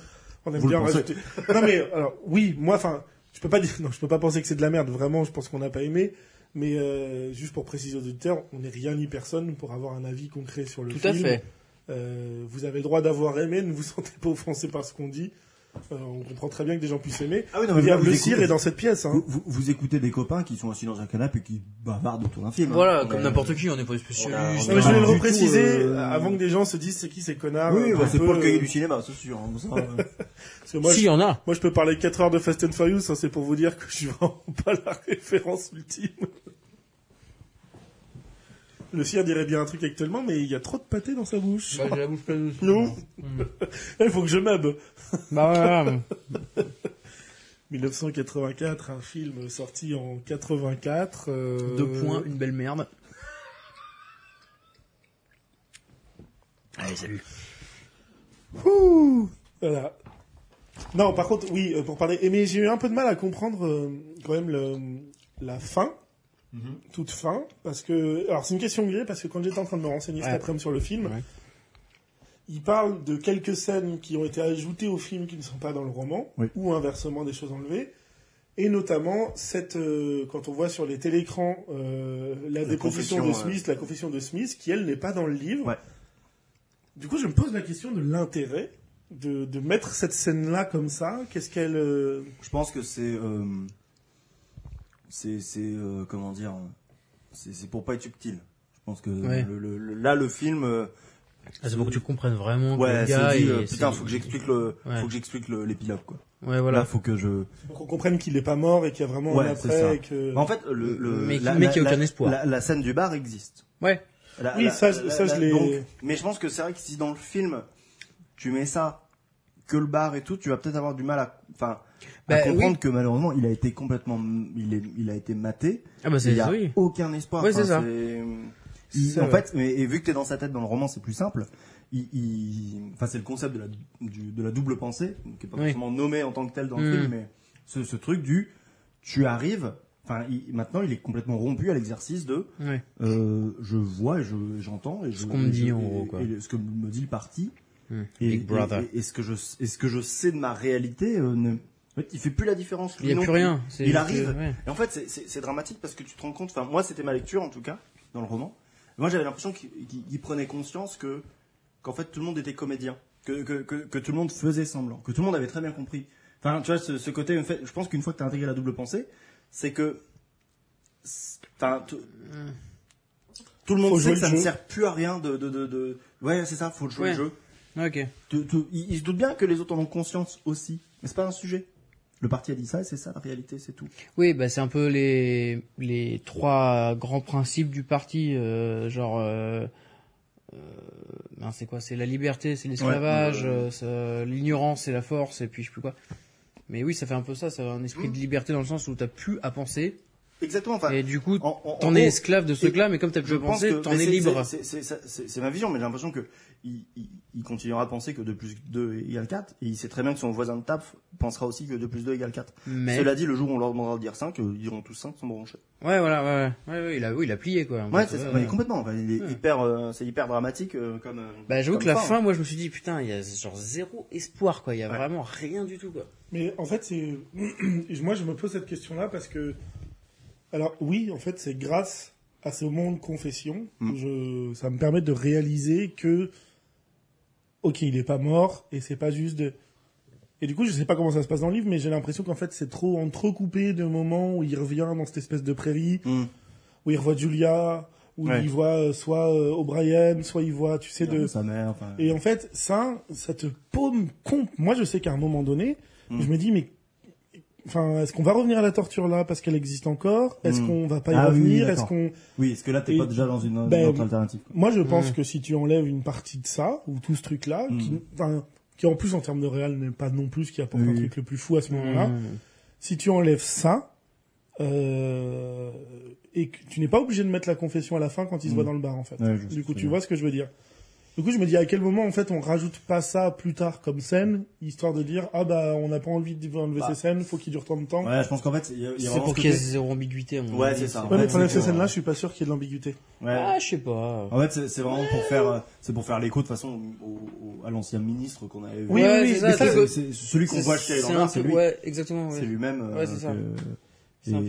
A: on aime
B: Vous
A: bien rajouter. Non, mais, alors, oui, moi, enfin, je peux pas dire, non, je peux pas penser que c'est de la merde, vraiment, je pense qu'on n'a pas aimé, mais, euh, juste pour préciser aux auditeurs, on n'est rien ni personne pour avoir un avis concret sur le
C: Tout
A: film.
C: à fait.
A: Euh, vous avez le droit d'avoir aimé, ne vous sentez pas offensé par ce qu'on dit. Euh, on comprend très bien que des gens puissent aimer.
B: Ah oui, non,
A: Le
B: mais
A: le cire est dans cette pièce, hein.
B: Vous, vous, vous écoutez des copains qui sont assis dans un canapé et qui bavardent autour d'un film. hein.
C: Voilà, comme
B: est-
C: n'importe qui, on n'est pas
B: a-
A: je voulais le repréciser
B: euh,
A: avant que des gens se disent c'est qui ces connards.
B: Oui, bah, c'est pas le cahier
A: euh,
B: du cinéma, c'est sûr. hein, ça, euh.
A: Parce que moi,
C: si, y en a.
A: moi, je peux parler 4 heures de Fast and Furious, ça c'est pour vous dire que je suis vraiment pas la référence ultime. Le sien dirait bien un truc actuellement, mais il y a trop de pâté dans sa bouche.
C: Bah, j'ai la bouche pleine aussi.
A: Non. Il faut que je.
C: Bah, voilà.
A: 1984, un film sorti en 84. euh,
C: Deux points, une belle merde. Allez, salut.
A: Ouh, voilà. Non, par contre, oui, euh, pour parler. eh, Mais j'ai eu un peu de mal à comprendre euh, quand même le, la fin, toute fin, parce que. Alors c'est une question que j'ai parce que quand j'étais en train de me renseigner cet après-midi sur le film,
C: Ouais.
A: il parle de quelques scènes qui ont été ajoutées au film qui ne sont pas dans le roman,
B: Oui.
A: ou inversement des choses enlevées. Et notamment, cette, euh, quand on voit sur les télécrans euh, la, déposition de
B: confession,
A: Smith, la confession de Smith, qui elle n'est pas dans le livre.
B: Ouais.
A: Du coup, je me pose la question de l'intérêt de, de mettre cette scène-là comme ça. Qu'est-ce qu'elle... euh,
B: Je pense que c'est, euh, c'est, c'est, euh, comment dire, c'est, c'est pour pas être subtil. Je pense que
C: Ouais.
B: le, le- le- là, le film, euh,
C: Ah, c'est pour que tu comprennes vraiment que
B: ouais,
C: le
B: c'est
C: gars
B: dit,
C: est-
B: euh, putain, faut que j'explique le,
C: Ouais.
B: faut que j'explique le- l'épilogue, quoi.
C: Ouais,
B: Là,
C: voilà.
B: faut que je,
A: pour qu'on comprenne qu'il n'est pas mort et qu'il y a vraiment
B: Ouais,
A: un
B: c'est
A: après.
B: ça.
A: et que...
B: en fait, le, le,
C: Mais qui-
B: la,
C: mais
B: la-
C: qui a aucun
B: la-
C: espoir.
B: La, la scène du bar existe.
C: Ouais.
B: La-
A: Oui,
B: la-
A: ça, ça, je
B: la-
A: l'ai-
B: mais je pense que c'est vrai que si dans le film, tu mets ça, que le bar et tout, tu vas peut-être avoir du mal à, enfin,
C: Bah,
B: à comprendre
C: oui.
B: que malheureusement, il a été complètement, il est, il a été maté.
C: Ah bah
B: Il
C: c'est
B: y a
C: oui.
B: aucun espoir.
C: Ouais, c'est ça.
B: il- en fait, mais, et vu que t'es dans sa tête dans le roman, c'est plus simple. Il, il- enfin, c'est le concept de la, du- de la double pensée, qui est pas
C: Oui.
B: forcément nommé en tant que tel dans le
C: Mm.
B: film, mais ce, ce truc du, tu arrives, enfin, maintenant, il est complètement rompu à l'exercice de, euh, je vois et je, j'entends et je,
C: Ce qu'on me dit, en gros, quoi.
B: et ce que me dit le parti.
C: Hmm.
B: Et,
C: Big Brother.
B: et- et- et ce que je, et ce que je sais de ma réalité, euh, ne, en fait, il fait plus la différence.
C: Il n'y a
B: lui
C: plus rien. C'est-
B: Il arrive.
C: ouais.
B: et en fait, c'est- c'est c'est dramatique parce que tu te rends compte, enfin, moi, c'était ma lecture, en tout cas, dans le roman. Moi, j'avais l'impression qu'il qu'il- qu'il prenait conscience que, qu'en fait, tout le monde était comédien. Que, que, que, que tout le monde faisait semblant. Que tout le monde avait très bien compris. Enfin, tu vois, ce, ce côté, en fait, je pense qu'une fois que tu as intégré la double pensée, c'est que, enfin, tout, tout le monde
A: Faut
B: sait que ça ne sert plus à rien de, de, de, de- ouais, c'est ça, faut jouer
C: Ouais.
B: le jeu.
C: Ok.
B: Tu- ils se doutent bien que les autres en ont conscience aussi. Mais c'est pas un sujet. Le parti a dit ça et c'est ça la réalité, c'est tout.
C: Oui, bah c'est un peu les les trois grands principes du parti, euh, genre. Euh, euh, ben, c'est quoi? C'est la liberté, c'est l'esclavage,
B: Ouais,
C: l'ignorance, c'est la force, et puis je sais plus quoi. Mais oui, ça fait un peu ça, ça a un esprit de liberté dans le sens où t'as plus à penser,
B: Exactement. Enfin,
C: Et du coup,
B: en- en- en
C: t'en es esclave de ce truc-là, mais comme t'as pu le
B: pense
C: penser, t'en es libre.
B: c'est- ma vision, mais j'ai l'impression que il, il, il continuera à penser que 2 plus 2 égale 4, et il sait très bien que son voisin de table pensera aussi que 2 plus 2 égale 4.
C: Mais
B: Cela dit, le jour où on leur demandera de dire 5, euh, ils diront tous 5 sans broncher.
C: ouais, voilà, ouais, ouais, il a, oui, il a plié quoi.
B: Ouais,
C: fait,
B: c'est ça.
C: ouais.
B: Ouais, complètement. Enfin, il est
C: Ouais.
B: hyper, euh, c'est hyper dramatique euh, comme. euh,
C: Bah, j'avoue que la
B: hein.
C: fin, moi, je me suis dit, putain, il y a genre zéro espoir, quoi. Il y a
B: Ouais.
C: vraiment rien du tout, quoi.
A: Mais en fait, c'est moi je me pose cette question-là parce que alors oui, en fait, c'est grâce à ce moment de confession,
B: Mm.
A: je ça me permet de réaliser que OK, il est pas mort et c'est pas juste de et du coup, je sais pas comment ça se passe dans le livre, mais j'ai l'impression qu'en fait, c'est trop entrecoupé de moments où il revient dans cette espèce de prairie,
B: Mm.
A: où il revoit Julia, où
B: Ouais.
A: il voit euh, soit euh, O'Brien, soit il voit, tu sais, de,
B: sa mère. Enfin,
A: et en fait, ça, ça te paume con. Moi, je sais qu'à un moment donné,
B: Mm.
A: je me dis, mais, enfin, est-ce qu'on va revenir à la torture là parce qu'elle existe encore? Est-ce
B: Mm.
A: qu'on va pas y
B: Ah
A: revenir?
B: oui,
A: Est-ce qu'on
B: oui, est-ce que là t'es
A: Et-
B: pas déjà dans une, une
A: Ben,
B: autre alternative quoi.
A: Moi, je pense
C: Mm.
A: que si tu enlèves une partie de ça ou tout ce truc-là,
B: Mm.
A: qui, enfin, qui en plus en termes de réel n'est pas non plus ce qui apporte un truc le plus fou à ce moment-là.
C: Mmh.
A: Si tu enlèves ça. Euh, et que tu n'es pas obligé de mettre la confession à la fin quand il se voit dans le bar en fait.
B: Ouais,
A: Du coup, tu
B: bien.
A: vois ce que je veux dire. Du coup, je me dis à quel moment en fait on rajoute pas ça plus tard comme scène, histoire de dire ah bah on n'a pas envie d'enlever
B: Bah.
A: ces scènes, faut qu'il dure tant de temps. Ouais,
B: Ouais, je pense qu'en fait, il y a, il y a
C: C'est pour qu'il y ait zéro ambiguïté,
B: Ouais, c'est ça.
A: mais
B: fait,
A: pour ces scènes-là, je suis pas sûr qu'il y ait de l'ambiguïté.
B: Ouais.
C: Ah, je sais pas.
B: En fait, c'est vraiment pour faire, euh, c'est pour faire l'écho de façon au, au- à l'ancien ministre qu'on avait vu.
A: Oui,
C: Ouais,
A: oui,
C: c'est
A: mais
B: celui qu'on voit chez
C: un
B: c'est lui.
C: ouais, exactement, ouais.
B: C'est lui-même. euh,
C: Ouais, c'est ça.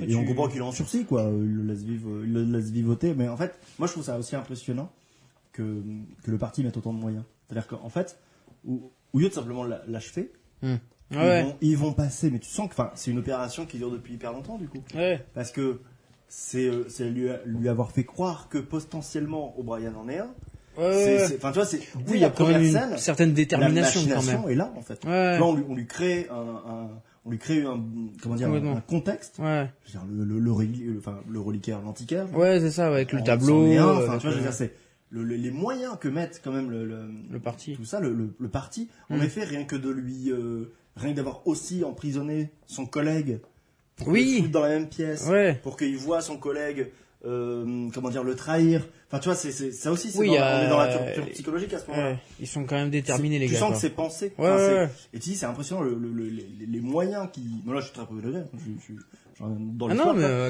B: Et, on comprend qu'il est en sursis, quoi. Il le laisse vivre, il le laisse vivoter. Mais en fait, moi, je trouve ça aussi impressionnant que, que le parti mette autant de moyens. C'est-à-dire qu'en fait, au, au lieu de simplement la- l'achever,
C: Mmh.
B: ils,
C: Ouais,
B: vont, ils vont passer. Mais tu sens que, enfin, c'est une opération qui dure depuis hyper longtemps, du coup.
C: ouais.
B: Parce que c'est euh, c'est lui, lui avoir fait croire que potentiellement O'Brien en est un. Enfin, tu vois, c'est
C: Oui, il y a
B: la
C: quand même une
B: scène,
C: certaine
B: la
C: détermination, quand
B: machination
C: même.
B: est là, en fait.
C: Ouais.
B: Vois, on lui, on lui crée un, un- on lui crée un, comment dire, un, contexte.
C: Ouais.
B: Je veux dire, le, le, le, reli- le- enfin, le reliquaire, l'antiquaire.
C: Ouais, c'est ça, avec le tableau.
B: un,
C: euh,
B: enfin, tu vois, je veux
C: avec,
B: dire, c'est le- le- les moyens que mettent quand même le, le,
C: Le parti.
B: tout ça, le, le, le parti. En
C: Mm.
B: effet, rien que de lui, euh, rien que d'avoir aussi emprisonné son collègue pour
C: Oui.
B: le dans la même pièce,
C: Ouais.
B: pour qu'il voit son collègue, euh, comment dire, le trahir. Enfin, tu vois, c'est, ça aussi, c'est
C: Oui,
B: dans, on est dans la torture psychologique à ce moment-là.
C: Ils sont quand même déterminés, les
B: tu
C: gars.
B: sens
C: quoi.
B: que c'est pensé.
C: Ouais,
B: Enfin. Et tu dis, c'est impressionnant le, le- le- les, les moyens qui. Bon, là, je suis très peu degré. Je, je, je, dans
C: Ah
B: l'histoire,
C: non, mais euh,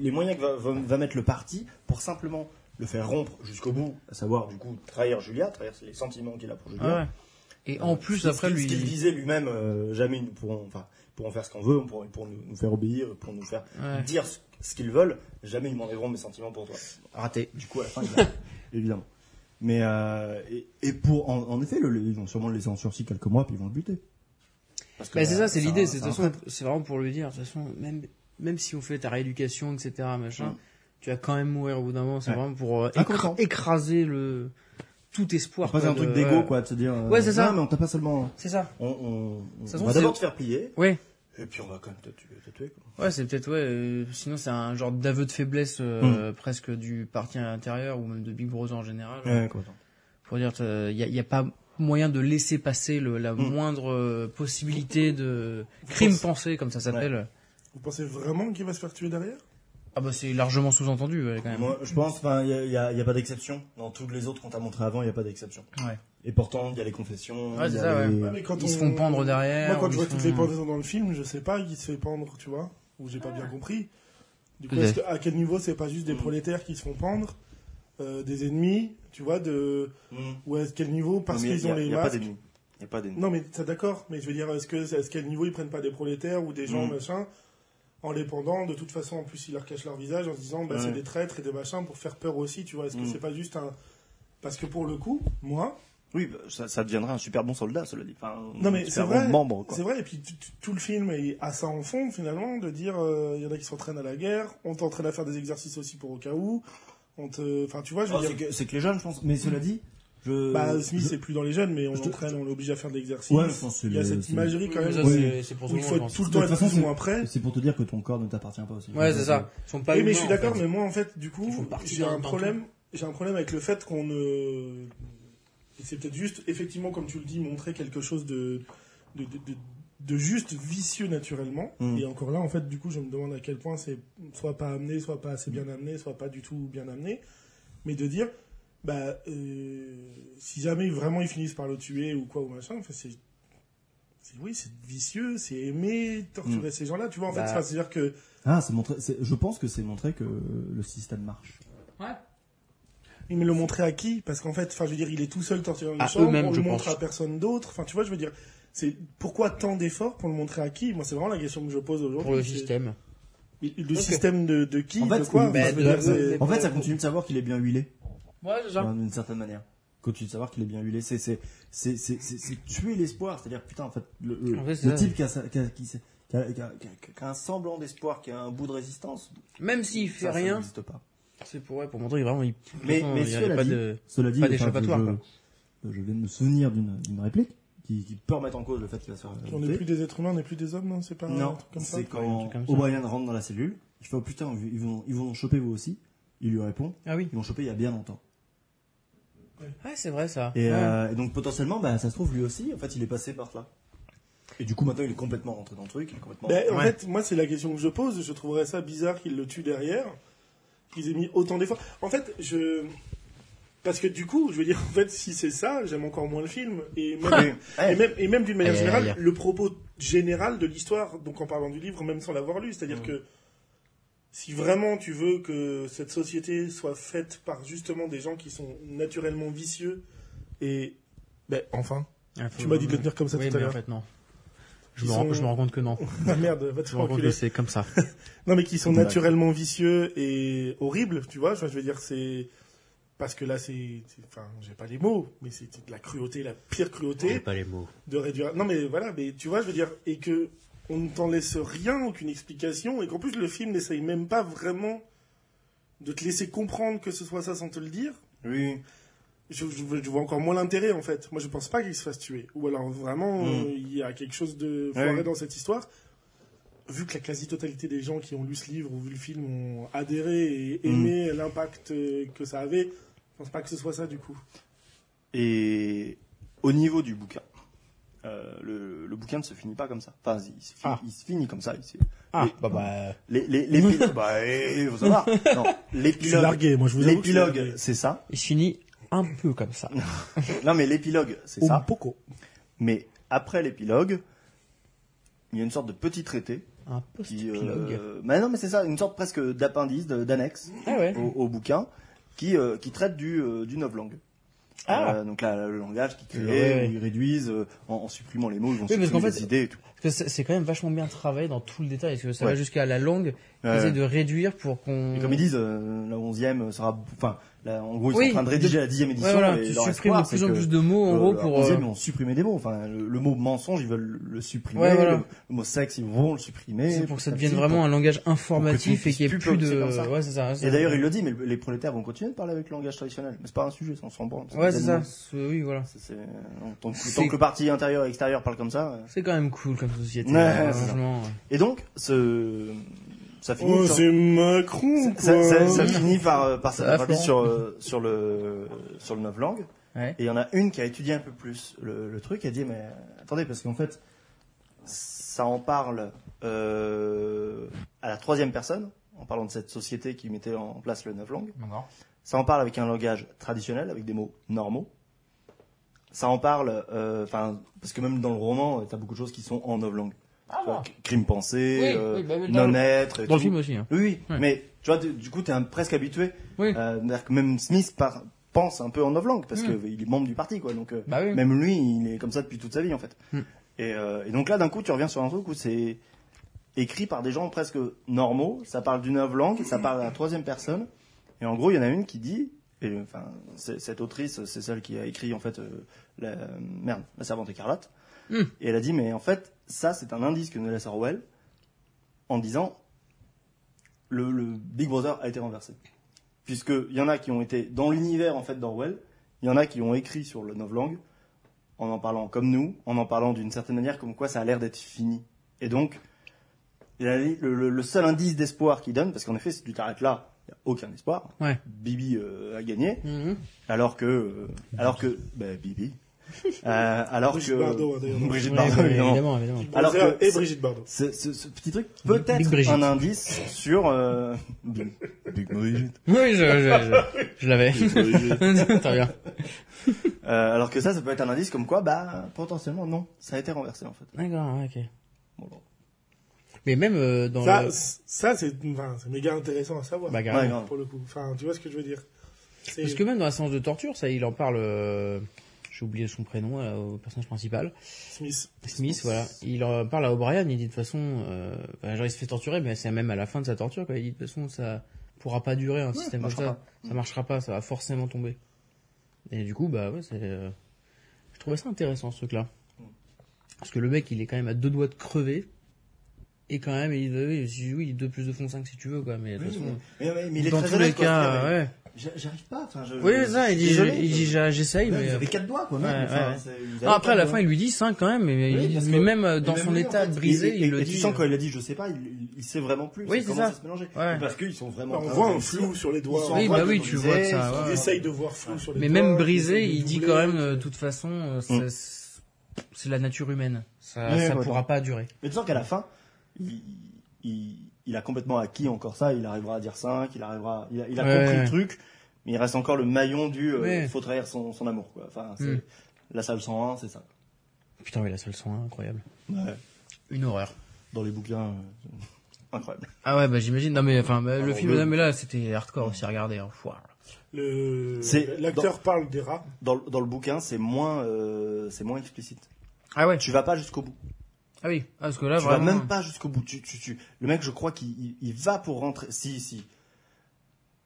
B: les, moyens que va, va, va mettre le parti pour simplement le faire rompre jusqu'au bout, à savoir du coup trahir Julia, trahir les sentiments qu'il a pour Julia.
C: Ouais. Et en plus,
B: Ce-
C: après,
B: ce
C: lui.
B: qu'il disait lui-même, euh, jamais ils nous enfin, ils pourront faire ce qu'on veut, pour, pour nous, nous faire obéir, pour nous faire
C: Ouais.
B: dire ce, ce qu'ils veulent, jamais ils m'enlèveront mes sentiments pour toi.
C: Raté.
B: Du coup, à la fin, il a- évidemment. Mais euh, et, et pour en, en effet, le, ils vont sûrement le laisser en sursis quelques mois, puis ils vont le buter. Parce que,
C: Bah, c'est
B: euh,
C: ça, c'est l'idée. C'est vraiment pour le dire. De toute façon, même, même si on fait ta rééducation, etc., machin,
B: Mm.
C: Tu vas quand même mourir au bout d'un moment. C'est
B: Ouais.
C: vraiment pour euh,
B: Ah,
C: écra- écraser le tout espoir.
B: Pas un truc
C: de-
B: d'égo,
C: ouais.
B: quoi, de se dire. euh,
C: Ouais, c'est ça.
B: Mais on t'a pas seulement.
C: C'est ça.
B: On,
C: Ça
B: va d'abord te faire plier,
C: Ouais.
B: et puis on va quand même te tuer. Te tuer quoi.
C: Ouais, c'est peut-être ouais. euh, sinon, c'est un genre d'aveu de faiblesse euh, presque du parti à l'intérieur ou même de Big Brother en général.
B: Ouais, quoi.
C: Pour dire, il y a, y a pas moyen de laisser passer le, la
B: Mm.
C: moindre possibilité de crime pensé, comme ça s'appelle.
A: Vous pensez vraiment qu'il va se faire tuer derrière?
C: Ah bah c'est largement sous-entendu ouais, quand même.
B: Moi, je pense, enfin, il y a, pas d'exception. Dans toutes les autres qu'on t'a montré avant, il y a pas d'exception.
C: Ouais.
B: Et pourtant, il y a les confessions.
C: Ouais, c'est ça,
B: les-
A: Ouais, mais quand
C: Ils
A: on-
C: se font pendre derrière.
A: Moi, quand je vois
C: se
A: toutes
C: font-
A: les pendaisons dans le film, je sais pas qui se fait pendre, tu vois, ou j'ai pas bien compris. Du coup,
C: Peut-être.
A: est-ce que- à quel niveau c'est pas juste des
B: Mm.
A: prolétaires qui se font pendre, euh, des ennemis, tu vois, de
B: Mm.
A: ou à quel niveau parce qu'ils
B: a-
A: ont les
B: Il y a pas
A: masques.
B: d'ennemis. Il y a pas d'ennemis.
A: Non, mais ça d'accord, mais je veux dire, est-ce que est-ce quel niveau ils prennent pas des prolétaires ou des gens
B: Mm.
A: machin en les pendant De toute façon, en plus, ils leur cachent leur visage en se disant, bah,
B: Ouais.
A: c'est des traîtres et des machins pour faire peur aussi, tu vois. Est-ce que
B: Mm.
A: c'est pas juste un parce que pour le coup, moi,
B: Oui, bah, ça, ça deviendra un super bon soldat, cela dit. Enfin,
A: Non, mais c'est vrai,
B: bon membre.
A: C'est vrai, et puis tout le film est à ça en fond, finalement, de dire, euh, il y en a qui s'entraînent à la guerre, on t'entraîne à faire des exercices aussi pour au cas où, on te, enfin, tu vois, je veux
B: Oh,
A: dire,
B: c'est que, c'est que les jeunes, je pense. Mais cela dit, je.
A: bah, Smith,
B: je-
A: c'est plus dans les jeunes, mais on
B: je
A: l'entraîne, on l'oblige à faire de l'exercice.
B: Ouais, je pense que c'est
A: il y a cette imagerie quand même,
C: ça, c'est- pour
A: où il
C: le
A: faut être
C: je
A: tout le temps être
B: façon,
A: plus ou
B: c'est-
A: moins prêt.
B: C'est pour te dire que ton corps ne t'appartient pas aussi.
C: Ouais, c'est ça. Ils sont pas
A: Oui, mais je suis d'accord, mais moi, en fait, du coup, j'ai un problème, j'ai un problème avec le fait qu'on ne, et c'est peut-être juste, effectivement, comme tu le dis, montrer quelque chose de, de, de, de- de juste vicieux naturellement.
B: Mm.
A: Et encore là, en fait, du coup, je me demande à quel point c'est soit pas amené, soit pas assez bien amené, soit pas du tout bien amené. Mais de dire, bah, euh, si jamais vraiment ils finissent par le tuer ou quoi ou machin, enfin, c'est. Oui, c'est vicieux, c'est aimer torturer ces gens-là, tu vois. En fait,
C: Bah.
A: c'est-à-dire que
B: Ah, c'est montré. c'est- Je pense que c'est montré que le système marche.
A: il me le montrer à qui? Parce qu'en fait, enfin, je veux dire, il est tout seul torturé dans une
C: À
A: chambre,
C: eux-mêmes,
A: on
C: je
A: le montre
C: pense.
A: à personne d'autre. Enfin, tu vois, je veux dire, c'est pourquoi tant d'efforts pour le montrer à qui? Moi, c'est vraiment la question que je pose aujourd'hui.
C: Pour le système.
A: Mais Le système de, de qui
B: En fait,
A: De quoi? Enfin,
C: bah,
A: dire,
B: En fait, ça continue de savoir qu'il est bien huilé.
C: Ouais, c'est ça.
B: Enfin, d'une certaine manière. Continue de savoir qu'il est bien huilé. C'est, c'est, tuer l'espoir. C'est-à-dire, putain, en fait, le, le,
C: En fait, c'est
B: le
C: ça.
B: type qui a, sa- qui a, qui s'est- qui a- qui a- qui a- qui a un semblant d'espoir, qui a un bout de résistance,
C: Même s'il fait
B: ça, ça
C: rien,
B: n'existe pas.
C: c'est pour, ouais, pour montrer vraiment, il,
B: Mais, mais
C: il y a
B: cela
C: pas
B: dit,
C: de,
B: cela dit,
C: pas d'échappatoire,
B: je,
C: quoi.
B: je viens de me souvenir d'une, réplique qui, qui peut remettre en cause le fait qu'il va se faire
A: On n'est plus des êtres humains, on n'est plus des hommes, non C'est pas un
B: Non,
A: truc comme ça
B: c'est quand
C: ça.
B: O'Brien rentre dans la cellule. Il fait oh putain, ils vont, ils vont choper vous aussi. Il lui répond,
C: Ah oui.
B: ils vont choper il y a bien longtemps.
C: Ouais, c'est vrai, ça.
B: Et,
C: Ouais.
B: euh, et donc potentiellement, bah, ça se trouve lui aussi, en fait, il est passé par là. Et du coup, maintenant, il est complètement rentré dans le truc. Il est complètement.
A: Ben, En
C: Ouais.
A: fait, moi, c'est la question que je pose. Je trouverais ça bizarre qu'ils le tuent derrière, qu'ils aient mis autant d'efforts. En fait, je. Parce que du coup, je veux dire, en fait, si c'est ça, j'aime encore moins le film. Et même.
B: Ouais.
A: et même, et même d'une manière générale, le propos général de l'histoire, donc en parlant du livre, même sans l'avoir lu, c'est-à-dire que si vraiment tu veux que cette société soit faite par justement des gens qui sont naturellement vicieux et. Ben, enfin.
C: Ah,
A: Tu m'as dit de le tenir comme ça
C: oui,
A: tout à
C: mais en
A: l'heure.
C: fait, non. Je me,
A: sont-
C: je me rends compte que non.
A: Ah merde, va te
C: Je me rends compte que c'est comme ça.
A: Non, mais qui sont naturellement vicieux et horribles, tu vois. Je veux dire, c'est. Parce que là, c'est. c'est- Enfin, j'ai pas les mots, mais c'est de la cruauté, la pire cruauté
C: pas les mots.
A: de réduire. Non, mais voilà, mais tu vois, je veux dire, et que on ne t'en laisse rien, aucune explication, et qu'en plus, le film n'essaye même pas vraiment de te laisser comprendre que ce soit ça sans te le dire.
B: Oui.
A: Je, je- je vois encore moins l'intérêt, en fait. Moi, je pense pas qu'il se fasse tuer. Ou alors, vraiment,
B: Mm.
A: euh, il y a quelque chose de foiré dans cette histoire. Vu que la quasi-totalité des gens qui ont lu ce livre ou vu le film ont adhéré et
B: Mm.
A: aimé l'impact euh, que ça avait, je pense pas que ce soit ça, du coup.
B: Et au niveau du bouquin, euh, le, le bouquin ne se finit pas comme ça. Enfin, il se finit,
C: Ah.
B: il se finit comme ça. il
C: Ah,
B: les-
C: bah, bah.
B: Les, les, l'épilogue, bah, eh, il faut savoir. Non, l'épilogue,
A: largué, moi, je vous
B: l'épilogue, c'est ça.
C: Il se finit un peu comme ça.
B: Non, mais l'épilogue, c'est
A: Un
B: ça.
A: poco.
B: Mais après l'épilogue, il y a une sorte de petit traité
C: Un
B: qui.
C: post-épilogue.
B: Euh, mais non, mais c'est ça, une sorte presque d'appendice, d'annexe
C: Ah ouais.
B: au, au bouquin, qui, euh, qui traite du, euh, du novlangue.
C: Ah.
B: Euh, donc là, le langage qui crée,
C: Ouais, ouais.
B: où ils réduisent euh, en, en supprimant les mots, ils vont
C: Oui,
B: supprimer les idées et tout.
C: Parce que c'est quand même vachement bien travaillé dans tout le détail. Parce que ça
B: Ouais.
C: va jusqu'à la langue. Ils essaient de réduire pour qu'on.
B: Et comme ils disent, euh, la onzième sera, enfin, en gros, ils
C: Oui,
B: sont en train de rédiger
C: de-
B: la dixième édition.
C: Ouais, voilà,
B: et
C: tu supprimes de
B: espoir,
C: plus
B: c'est
C: en plus de mots, en
B: euh,
C: gros,
B: la
C: pour.
B: onzième,
C: euh,
B: ils vont supprimer des mots. Enfin, le, le mot mensonge, ils veulent le supprimer.
C: Ouais, voilà.
B: le, le mot sexe, ils vont le supprimer.
C: C'est pour que ça devienne vraiment un langage informatif et qu'il n'y ait plus
B: plus
C: de. Ouais, ça.
B: Et d'ailleurs, il le dit, mais le- les prolétaires vont continuer de parler avec le langage traditionnel. Mais c'est pas un sujet, ça, on s'en branle.
C: Ouais, c'est ça. Oui, voilà.
B: C'est- Tant, que- que partie intérieure et extérieure parlent comme ça. euh.
C: C'est quand même cool comme société.
B: Ouais, ça.
C: franchement.
B: Et donc, ce, ça finit.
A: Oh,
B: sur-
A: c'est Macron, quoi.
B: ça, ça- ça finit par, euh, par s'attraper sur, euh, sur le, sur le neuf langues.
C: Ouais.
B: Et il y en a une qui a étudié un peu plus le, le truc, a dit, mais attendez, parce qu'en fait, ça en parle euh, à la troisième personne, en parlant de cette société qui mettait en place le neuf langues. Ça en parle avec un langage traditionnel, avec des mots normaux. Ça en parle, euh, enfin, parce que même dans le roman, tu as beaucoup de choses qui sont en neuf langues.
C: Ah,
B: vois, crime pensé,
C: Oui,
B: euh,
C: oui, bah, dans
B: non-être. et
C: Dans le film aussi. hein.
B: Oui, oui,
C: Ouais.
B: mais tu vois, du coup, tu es presque habitué.
C: Oui.
B: Euh, c'est-à-dire que même Smith par- pense un peu en novlangue parce
C: Mm.
B: qu'il est membre du parti, quoi. Donc, euh,
C: Bah oui.
B: même lui, il est comme ça depuis toute sa vie, en fait.
C: Mm.
B: Et, euh, et donc là, d'un coup, tu reviens sur un truc où c'est écrit par des gens presque normaux. Ça parle d'une novlangue, ça parle à la troisième personne. Et en gros, il y en a une qui dit, et enfin, c'est- cette autrice, c'est celle qui a écrit en fait, euh, la, merde, la servante écarlate.
C: Mm.
B: Et elle a dit, mais en fait, ça, c'est un indice que nous laisse Orwell en disant, le, le Big Brother a été renversé. Puisqu'il y en a qui ont été dans l'univers en fait d'Orwell, il y en a qui ont écrit sur le novlangue en en parlant comme nous, en en parlant d'une certaine manière comme quoi ça a l'air d'être fini. Et donc, le- le seul indice d'espoir qu'il donne, parce qu'en effet, si tu t'arrêtes là, il n'y a aucun espoir.
C: Ouais.
B: Bibi euh, a gagné,
C: Mhm.
B: alors que, euh, alors que, bah, Bibi, Euh, alors
A: Brigitte
B: que
A: Bardot, hein, d'ailleurs.
B: Brigitte
C: Ouais,
B: Bardot, évidemment.
C: évidemment, évidemment.
B: Alors que
A: et Brigitte Bardot.
B: Ce, ce- ce petit truc
C: Big
B: peut être
C: Brigitte.
B: un indice sur euh, Big, Brigitte.
C: Oui, je, je, je, je l'avais. Très bien.
B: Euh, alors que ça, ça peut être un indice comme quoi, bah potentiellement non, ça a été renversé en fait.
C: D'accord, ok.
B: Bon, bon.
C: Mais même euh, dans
A: Ça,
C: le...
A: ça c'est enfin, c'est méga intéressant à savoir.
C: Bah,
B: Ouais,
A: pour le coup. Enfin, tu vois ce que je veux dire.
C: Parce que même dans la séance de torture, ça, il en parle... euh, J'ai oublié son prénom, là, au personnage principal.
A: Smith.
C: Smith, voilà. Il en parle à O'Brien, il dit de toute façon... Euh, enfin, genre, il se fait torturer, mais c'est même à la fin de sa torture, quoi. Il dit de toute façon, ça pourra pas durer un système comme ça. Ça marchera pas, ça va forcément tomber. Et du coup, bah ouais, c'est... euh, Je trouvais ça intéressant, ce truc-là. Parce que le mec, il est quand même à deux doigts de crever. Et quand même, il dit, oui, oui, 2 plus 2 font 5 si tu veux, quoi. Mais de toute façon,
B: Mais, mais- mais il est
C: dans
B: très
C: tous les
B: quoi,
C: cas,
B: c'est-à-dire,
C: ouais.
B: j'a- J'arrive pas. Enfin, je,
C: Oui, ça, il dit, j'essaye, mais...
B: Vous avez quatre doigts, quoi. même,
C: Ouais,
B: enfin,
C: ouais. après, à la fin, il lui dit 5 quand même, mais,
B: Oui,
C: il- mais même euh, dans
B: mais
C: son
B: même lui,
C: état
B: en fait,
C: brisé,
B: et-
C: il
B: et-
C: le
B: et
C: dit.
B: tu sens
C: euh,
B: quand il a dit je sais pas, il, il- sait vraiment plus.
C: Oui, c'est ça.
B: à se mélanger.
C: Ouais.
B: Parce qu'ils sont vraiment. En
A: on voit
B: de
A: un flou sur les doigts.
C: Oui, bah
B: de
C: oui, tu vois ça.
A: Il essaye de voir flou sur les
C: Mais
A: doigts.
C: même
A: il
C: brisé,
A: de
C: il dit quand même, euh, de toute façon, euh,
B: Mm.
C: c'est c'est la nature humaine. Ça, ça pourra pas durer.
B: Mais tu sens qu'à la fin, il, il, il a complètement acquis encore ça. Il arrivera à dire 5, il arrivera, il a, il a
C: Ouais.
B: compris le truc, mais il reste encore le maillon du euh,
C: Ouais.
B: faut trahir son, son amour. Quoi. Enfin, c'est,
C: Mm.
B: la salle 101, c'est ça.
C: Putain, oui, la seule son, incroyable.
B: Ouais.
C: Une horreur.
B: Dans les bouquins, euh, incroyable.
C: Ah ouais, bah j'imagine. Non mais enfin, bah, le
B: Alors,
C: film,
B: le-
C: non, mais là, c'était hardcore aussi à regarder. Hein.
A: Le...
B: C'est-
A: L'acteur parle des rats.
B: Dans, le- dans le bouquin, c'est moins, euh, c'est moins explicite.
C: Ah ouais.
B: Tu vas pas jusqu'au bout.
C: Ah oui. Ah, parce que là,
B: tu
C: vraiment.
B: vas même pas jusqu'au bout. Tu, tu, tu... Le mec, je crois qu'il il- il va pour rentrer. Si, si.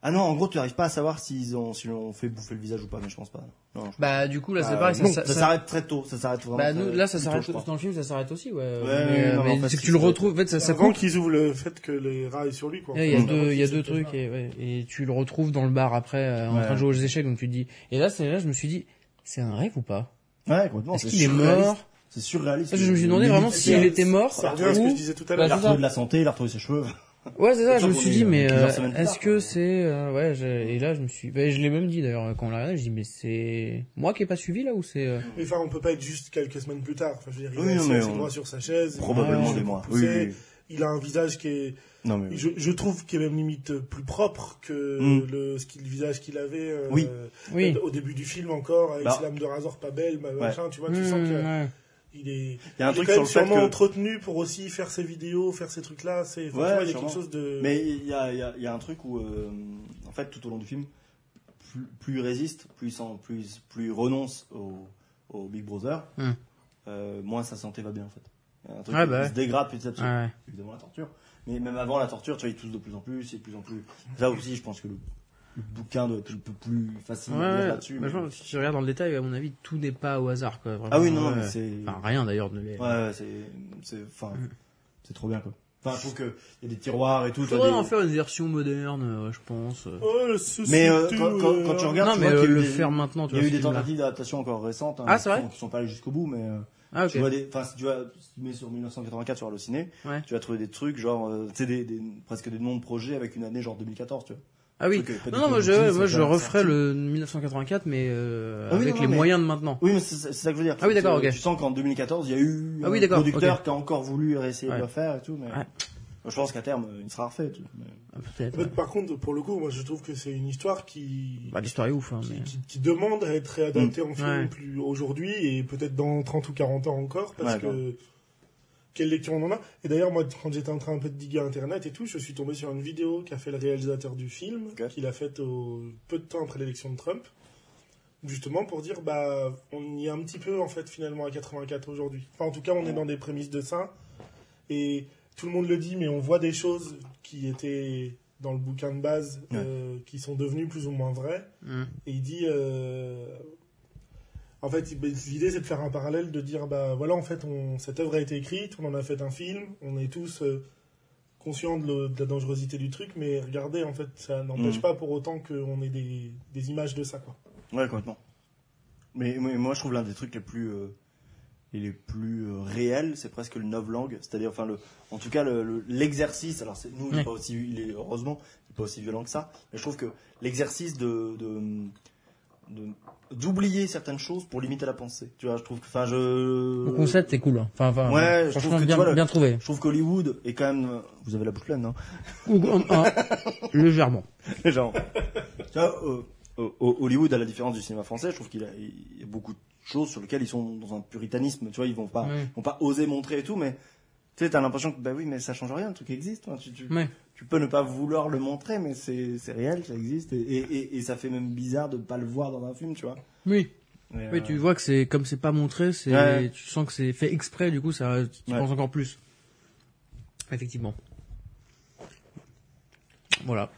B: Ah non, en gros, tu n'arrives pas à savoir s'ils ont, s'ils ont fait bouffer le visage ou pas, mais je pense pas. Non, je-
C: Bah du coup là, c'est
B: Euh,
C: pareil.
B: non,
C: ça,
B: ça,
C: ça-
B: s'arrête très tôt. Ça s'arrête vraiment.
C: Bah nous, là, ça s'arrête dans le film, ça s'arrête aussi, ouais.
B: Ouais,
C: mais
B: non,
C: mais
B: mais en fait,
C: c'est que tu le retrouves. En fait, ça, ça
A: Avant qu'ils ouvrent le fait que les rats aient sur lui, quoi.
C: Ouais, Il y a deux, il y a deux trucs et, ouais, et tu le retrouves dans le bar après euh, en train de jouer aux échecs donc tu te dis et là c'est là je me suis dit c'est un rêve ou pas?
B: Ouais, complètement.
C: Est-ce qu'il est mort?
B: C'est surréaliste.
C: Je me suis demandé vraiment s'il était mort
A: Ça revient à ce que je disais tout à
C: Bah,
A: l'heure.
B: Il a retrouvé de la santé, il a retrouvé ses cheveux.
C: Ouais, c'est ça, je me suis dit mais
B: euh,
C: est-ce que c'est euh, ouais, et là je me suis bah, je l'ai même dit d'ailleurs quand on l'a regardé, je dis mais c'est moi qui ai pas suivi là ou c'est euh,
A: Mais enfin, on peut pas être juste quelques semaines plus tard. Enfin, je veux dire, il
B: Oui,
A: est doigts sur sa chaise.
B: Probablement
A: les
B: des mois. Oui.
A: Il a un visage qui est,
B: Non, mais.
A: je, je trouve qu'il est même limite plus propre que
B: Mm.
A: le, ce qu'il- le visage qu'il avait euh,
B: Oui.
C: oui.
A: au début du film encore, avec
B: Bah.
A: ses lames de rasoir pas belles,
B: Ouais.
A: machin, tu vois, tu
C: Mmh,
A: sens qu'il
C: ouais.
A: Il est,
B: Il y a un
A: il est
B: truc
A: quand
B: sur
A: même
B: le
A: sûrement
B: que.
A: entretenu pour aussi faire ses vidéos, faire ces trucs-là. C'est,
B: Ouais,
A: il y a
B: sûrement.
A: quelque chose de.
B: Mais il y a, il y, a, il y a un truc où, euh, en fait, tout au long du film, plus, plus il résiste, plus il, plus, plus il renonce au, au Big Brother,
C: Hmm.
B: euh, moins sa santé va bien, en fait. Il y a un truc
C: Ouais,
B: qui
C: bah
B: se dégrade petit à petit.
C: Ouais.
B: Évidemment, la torture. Mais même avant la torture, tu vois, il tousse de plus en plus, et de plus en plus. Là aussi, je pense que le, le bouquin doit être un peu plus facile
C: Ouais,
B: à lire
C: ouais.
B: là-dessus.
C: Bah,
B: mais-
C: si tu regardes dans le détail, à mon avis, tout n'est pas au hasard, quoi. Vraiment,
B: Ah oui, non, c'est.
C: Enfin, rien d'ailleurs ne l'est.
B: Ouais, ouais, c'est, c'est, enfin,
C: Mm.
B: c'est trop bien, quoi. Enfin, je trouve que il y a des tiroirs et tout.
C: Faudrait
B: des-
C: en faire une version moderne, euh, je pense.
A: Oh,
B: Mais euh, quand,
A: tout,
B: quand- quand tu regardes,
C: non,
B: tu
C: mais
B: vois
C: euh,
B: qu'il y a eu
C: le
B: des-
C: faire maintenant, tu
B: Il y a eu des tentatives d'adaptation encore récentes, hein,
C: Ah,
B: qui
C: c'est vrai
B: sont- qui sont pas allées jusqu'au bout, mais euh,
C: Ah, ok.
B: tu vois des, enfin si tu vas, si tu mets sur 1984 sur Allociné,
C: Ouais.
B: tu vas trouver des trucs genre, euh, tu sais des, des- presque des noms de projets avec une année genre 2014, tu vois.
C: Ah oui.
B: Truc,
C: Non, non, moi je, moi je referais le 1984, mais euh,
B: Ah oui,
C: avec
B: non,
C: les
B: mais-
C: moyens de maintenant.
B: Oui, mais c'est c'est ça que je veux dire.
C: Ah oui, d'accord,
B: Tu-
C: ok.
B: Tu sens qu'en 2014, il y a eu
C: Ah oui,
B: un producteur qui a encore voulu essayer
C: Ouais.
B: de le faire et tout, mais
C: Ouais.
B: je pense qu'à terme, il sera refait. mais-
C: Ah, Peut-être.
A: Par contre, pour le coup, moi, je trouve que c'est une histoire qui,
C: Bah, l'histoire est ouf, hein,
A: qui,
C: mais.
A: qui- qui demande à être réadaptée en film
C: Ouais.
A: plus aujourd'hui et peut-être dans 30 ou 40 ans encore parce
B: Ouais,
A: que quelle lecture on en a. Et d'ailleurs moi quand j'étais en train un peu de diguer internet et tout je suis tombé sur une vidéo qu'a fait le réalisateur du film qu'il a faite au peu de temps après l'élection de Trump justement pour dire bah on y est un petit peu en fait finalement à 84 aujourd'hui. Enfin en tout cas on est dans des prémices de ça. Et tout le monde le dit mais on voit des choses qui étaient dans le bouquin de base
B: Ouais.
A: euh, qui sont devenues plus ou moins vraies.
C: Hum.
A: et il dit, euh, en fait, il- l'idée c'est de faire un parallèle, de dire, bah voilà, en fait, on, cette œuvre a été écrite, on en a fait un film, on est tous euh, conscients de, le- de la dangerosité du truc, mais regardez, en fait, ça n'empêche
B: Mhm.
A: pas pour autant qu'on ait des, des images de ça, quoi.
B: Ouais, complètement. Mais, mais moi, je trouve l'un des trucs les plus, euh, les plus euh, réels, c'est presque le novlangue. C'est-à-dire, enfin, le, en tout cas, le- le- l'exercice. alors, c'est, nous, il est
C: Ouais.
B: pas aussi, il est, heureusement, il est pas aussi violent que ça. Mais je trouve que l'exercice de, de, de- d'oublier certaines choses pour limiter la pensée. Tu vois, je trouve que, enfin, je.
D: Le concept est cool. hein. Enfin, enfin,
B: Ouais, je trouve que,
D: bien,
B: vois,
D: bien trouvé.
B: Je trouve qu'Hollywood est quand même. euh, Vous avez la bouche pleine, non
D: un- légèrement.
B: Genre. tu vois, euh, euh, Hollywood, à la différence du cinéma français, je trouve qu'il y a, beaucoup de choses sur lesquelles ils sont dans un puritanisme. Tu vois, ils vont pas, vont pas oser montrer et tout, mais tu sais, t'as l'impression que bah oui, mais ça change rien, le truc existe. hein. Tu, tu,
D: Ouais.
B: tu peux ne pas vouloir le montrer, mais c'est réel, ça existe, et, et, et, et ça fait même bizarre de pas le voir dans un film, tu vois.
D: Oui.
B: Mais,
D: Oui,
B: euh,
D: tu vois que c'est comme c'est pas montré, c'est
B: Ouais.
D: tu sens que c'est fait exprès. Du coup, ça tu
B: Ouais.
D: penses encore plus. Effectivement. Voilà.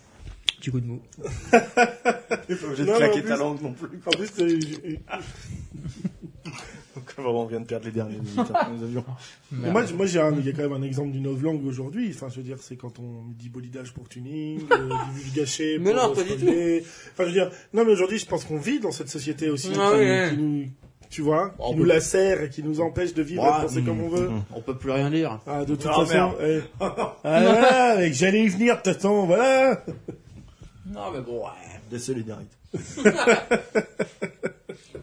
D: Petit coup de mou.
B: T'es pas obligé de claquer ta langue non plus.
A: En plus,
B: Donc vraiment, on vient de perdre les derniers auditeurs que nous avions.
A: Mais moi, j'ai il y a quand même un exemple d'une novlangue aujourd'hui. Enfin, je veux dire, c'est quand on dit bolidage pour tuning, euh, du gâché
D: Mais
A: pour
D: non, pas du
A: spoiler. Enfin, je veux dire, non, mais aujourd'hui, je pense qu'on vit dans cette société aussi.
D: Ah
A: qui,
D: oui, ouais.
A: qui nous, tu vois,
D: On
A: qui
D: peut-
A: nous lacère et qui nous empêche de vivre
C: Ouais.
A: et de penser comme on veut.
D: Mm.
C: On peut plus rien dire.
A: Ah, de toute
B: Ah,
A: façon, eh. ah, voilà, mec, j'allais y venir, de toute façon, voilà.
C: Non, mais bon, ouais.
B: Des solidarités.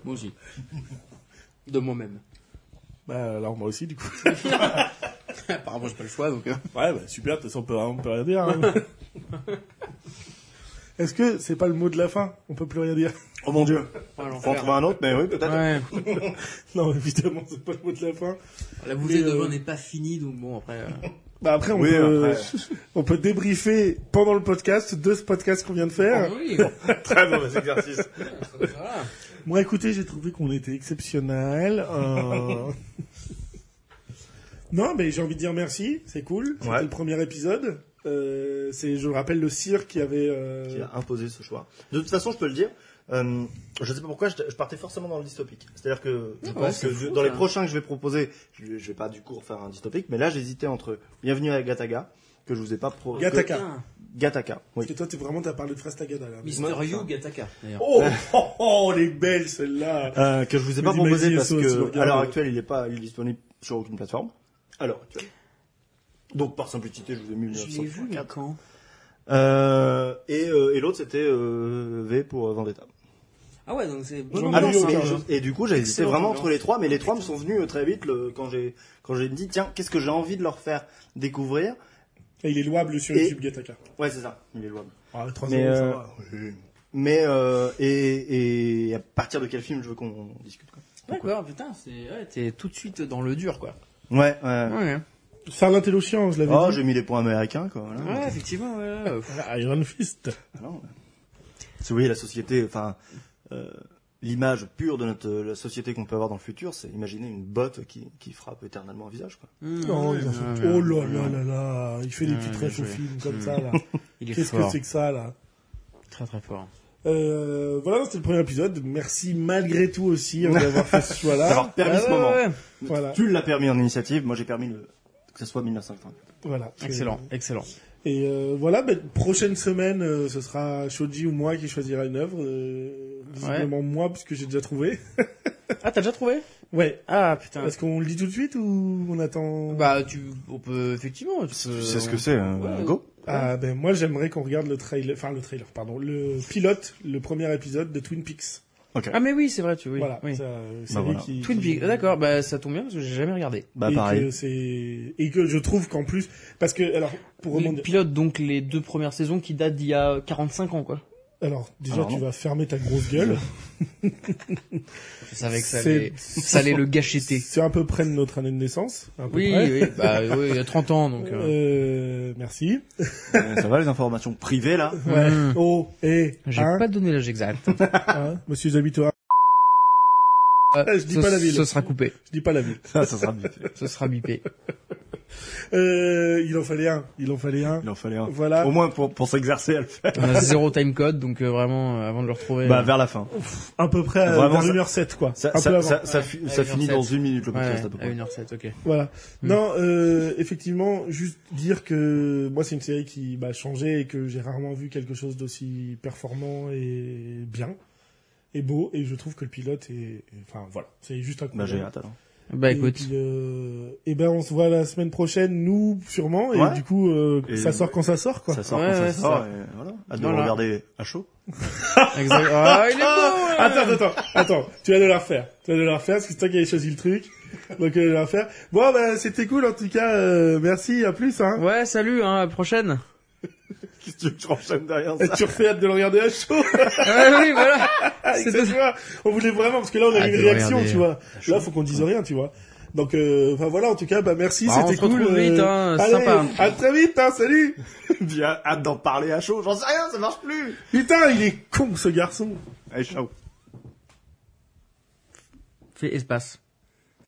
C: Moi aussi. De moi-même.
A: Bah, alors, moi aussi, du coup.
C: Apparemment, j'ai pas le choix, donc. euh,
A: Ouais, bah, super, de toute façon, on peut, on peut rien dire. hein. Est-ce que c'est pas le mot de la fin? On peut plus rien dire.
B: Oh mon dieu.
C: ouais,
B: Faut en trouver un autre, mais oui, peut-être.
D: Ouais.
A: Non, évidemment, c'est pas le mot de la fin.
C: La bouteille
A: Mais,
C: de
A: euh,
C: vin n'est pas finie, donc bon, après. euh,
A: Bah après, on,
B: Oui,
A: peut,
B: après.
A: on peut débriefer pendant le podcast de ce podcast qu'on vient de faire.
C: oui.
B: Très mauvais exercice.
C: Voilà.
A: Moi, écoutez, j'ai trouvé qu'on était exceptionnel. Euh... non, mais j'ai envie de dire merci, c'est cool. C'était
B: Ouais.
A: le premier épisode. Euh, c'est, je rappelle, le cirque qui avait. euh,
B: Qui a imposé ce choix. De toute façon, je peux le dire. Euh, je sais pas pourquoi, je, je partais forcément dans le dystopique. C'est-à-dire que je
C: Ouais,
B: pense
C: c'est
B: que
C: fou,
B: je- dans les prochains que je vais proposer, je, je vais pas du coup refaire un dystopique, mais là j'hésitais entre Bienvenue à Gataga, que je vous ai pas pro...
A: Gataka.
B: que-
C: Putain,
B: Gataka, oui.
A: Et toi, t'es vraiment, t'as parlé de Frastagada là.
C: Mister
B: ça.
C: Gataka, d'ailleurs.
A: Oh, oh, oh, les belles celles-là.
B: Euh, que je vous ai pas proposé parce
A: tu
B: que à l'heure actuelle il est pas il est disponible sur aucune plateforme. À l'heure actuelle. Donc par simplicité je vous ai mis
C: Je l'ai vu, mais
B: 1904.
C: quand?
B: Euh, et euh, et l'autre c'était euh, V pour euh, Vendetta.
C: Ah ouais, donc c'est.
A: Ai
B: Ah
A: hein.
B: et du coup j'ai hésité vraiment entre les trois, mais les trois me sont venus euh, très vite le, quand j'ai quand j'ai dit tiens qu'est-ce que j'ai envie de leur faire découvrir?
A: Et il est louable sur
B: Et-
A: YouTube, Gataka.
B: Ouais c'est ça, il est louable.
A: Ah, 3
B: Mais,
A: euros, ça
B: euh,
A: va.
B: Mais euh, et, et à partir de quel film je veux qu'on discute quoi?
C: D'accord, putain, c'est. Ouais, t'es tout de suite dans le dur, quoi.
B: Ouais ouais.
C: Ouais,
A: C'est un intello-chiant, je l'avais
B: Oh
A: dit.
B: j'ai mis les points américains quoi. Voilà.
C: ouais effectivement, ouais. ouais.
A: Iron Fist.
B: Ah non. Si vous voyez la société, enfin, euh, l'image pure de notre la société qu'on peut avoir dans le futur, c'est imaginer une botte qui, qui frappe éternellement un visage, quoi.
C: Mmh,
A: Oh, oh là là là là, il fait des petites refs au film comme ça là. Qu'est-ce que c'est que ça là?
C: Très très fort.
A: euh, Voilà, c'était le premier épisode. Merci malgré tout aussi hein, d'avoir fait ce choix-là.
B: D'avoir permis
C: Ah
B: ce
C: ouais,
B: moment.
C: ouais.
A: Voilà.
B: Tu l'as permis en initiative, moi j'ai permis le, que ce soit 1950.
A: Voilà.
C: Excellent, excellent.
A: Et euh, voilà, ben, prochaine semaine, euh, ce sera Shoji ou moi qui choisira une œuvre. Euh, visiblement moi, puisque j'ai déjà trouvé.
C: Ah, t'as déjà trouvé?
A: Ouais.
C: Ah putain.
A: Est-ce qu'on le dit tout de suite ou on attend?
C: Bah, tu, on peut effectivement. Tu, peux-
B: Tu sais ce que c'est, hein,
C: Ouais.
B: go
A: Ah ben moi j'aimerais qu'on regarde le trailer, enfin le trailer, pardon, le pilote, le premier épisode de Twin Peaks.
B: Ok.
C: Ah mais oui, c'est vrai, tu oui.
A: voilà,
C: oui.
A: ça, euh, série
B: Bah voilà.
A: qui,
C: Twin
A: qui-
C: Peaks. D'accord, bah ça tombe bien parce que j'ai jamais regardé.
B: Bah
A: et
B: pareil.
A: que c'est et que je trouve qu'en plus parce que alors pour
C: Le
A: rebondir,
C: pilote donc les deux premières saisons qui datent d'il y a 45 ans quoi.
A: Alors déjà
B: Alors,
A: tu vas fermer ta grosse gueule.
C: Je savais que ça allait, ça allait le gâcheter.
A: C'est à peu près de notre année de naissance. À peu
C: Oui,
A: près.
C: oui, bah oui, il y a 30 ans donc. euh,
A: Euh, merci.
B: Ça va les informations privées là?
A: Ouais.
C: Mm.
A: Oh et
C: J'ai
A: hein,
C: pas donné l'âge exact.
A: hein, Monsieur Zabitoa.
C: Euh,
A: je dis
C: ce-
A: pas la ville.
C: Ce sera coupé.
A: Je dis pas la ville.
B: Ça, ça sera bien.
C: Ce sera bipé.
A: Euh, il en fallait un. Il en fallait un.
B: Il en fallait un.
A: Voilà.
B: Au moins pour, pour s'exercer à le faire.
C: On a zéro time code donc euh, vraiment euh, avant de le retrouver.
B: Bah
C: euh,
B: vers la fin.
A: À peu près à
B: Vraiment,
A: vers
B: ça-
A: 1h07 quoi.
B: Ça,
A: un peu
B: ça,
A: avant.
B: ça, ça,
C: Ouais,
B: fi-
C: à
B: ça
C: 1h07.
B: finit dans une minute le
C: ouais,
B: podcast à peu
C: à
B: près.
C: 1h07, ok.
A: Voilà.
C: Mm.
A: Non, euh, effectivement, juste dire que moi c'est une série qui m'a changé et que j'ai rarement vu quelque chose d'aussi performant et bien et beau et je trouve que le pilote est, est- enfin voilà, c'est juste un coup
B: Bah j'ai
A: d'œil.
B: hâte alors.
C: Bah
A: et
C: écoute.
A: puis, euh, et ben on se voit la semaine prochaine, nous sûrement, et
B: Ouais.
A: du coup euh,
B: Et-
A: ça sort quand ça sort quoi.
B: Ça sort
C: Ouais,
B: quand
C: ouais,
B: ça sort.
C: ça.
B: et voilà. Hâte de
C: Voilà.
B: le regarder à chaud.
C: Exact. Ah, il est beau. ouais.
A: Attends, attends, attends, tu vas de la refaire. Tu vas de la refaire parce que c'est toi qui avais choisi le truc. Donc euh, je vais la refaire. Bon ben c'était cool en tout cas. euh, merci, à plus. Hein.
C: Ouais, salut, hein, à la prochaine.
B: Qu'est-ce que tu veux que je renchaîne derrière
A: Et
B: ça
A: tu refais hâte de le regarder à chaud.
C: ouais, oui, voilà.
A: Exactement. On voulait vraiment parce que là on a eu une réaction, tu vois.
B: chaud.
A: Là faut qu'on dise rien, tu vois. Donc euh, enfin voilà en tout cas bah merci,
C: Bah,
A: c'était cool.
C: retrouve vite, hein,
A: allez,
C: sympa.
A: À très vite, hein, salut.
B: Bien, hâte d'en parler à chaud. J'en sais rien, ça marche plus.
A: Putain il est con ce garçon.
B: Allez, ciao.
C: Fais espace.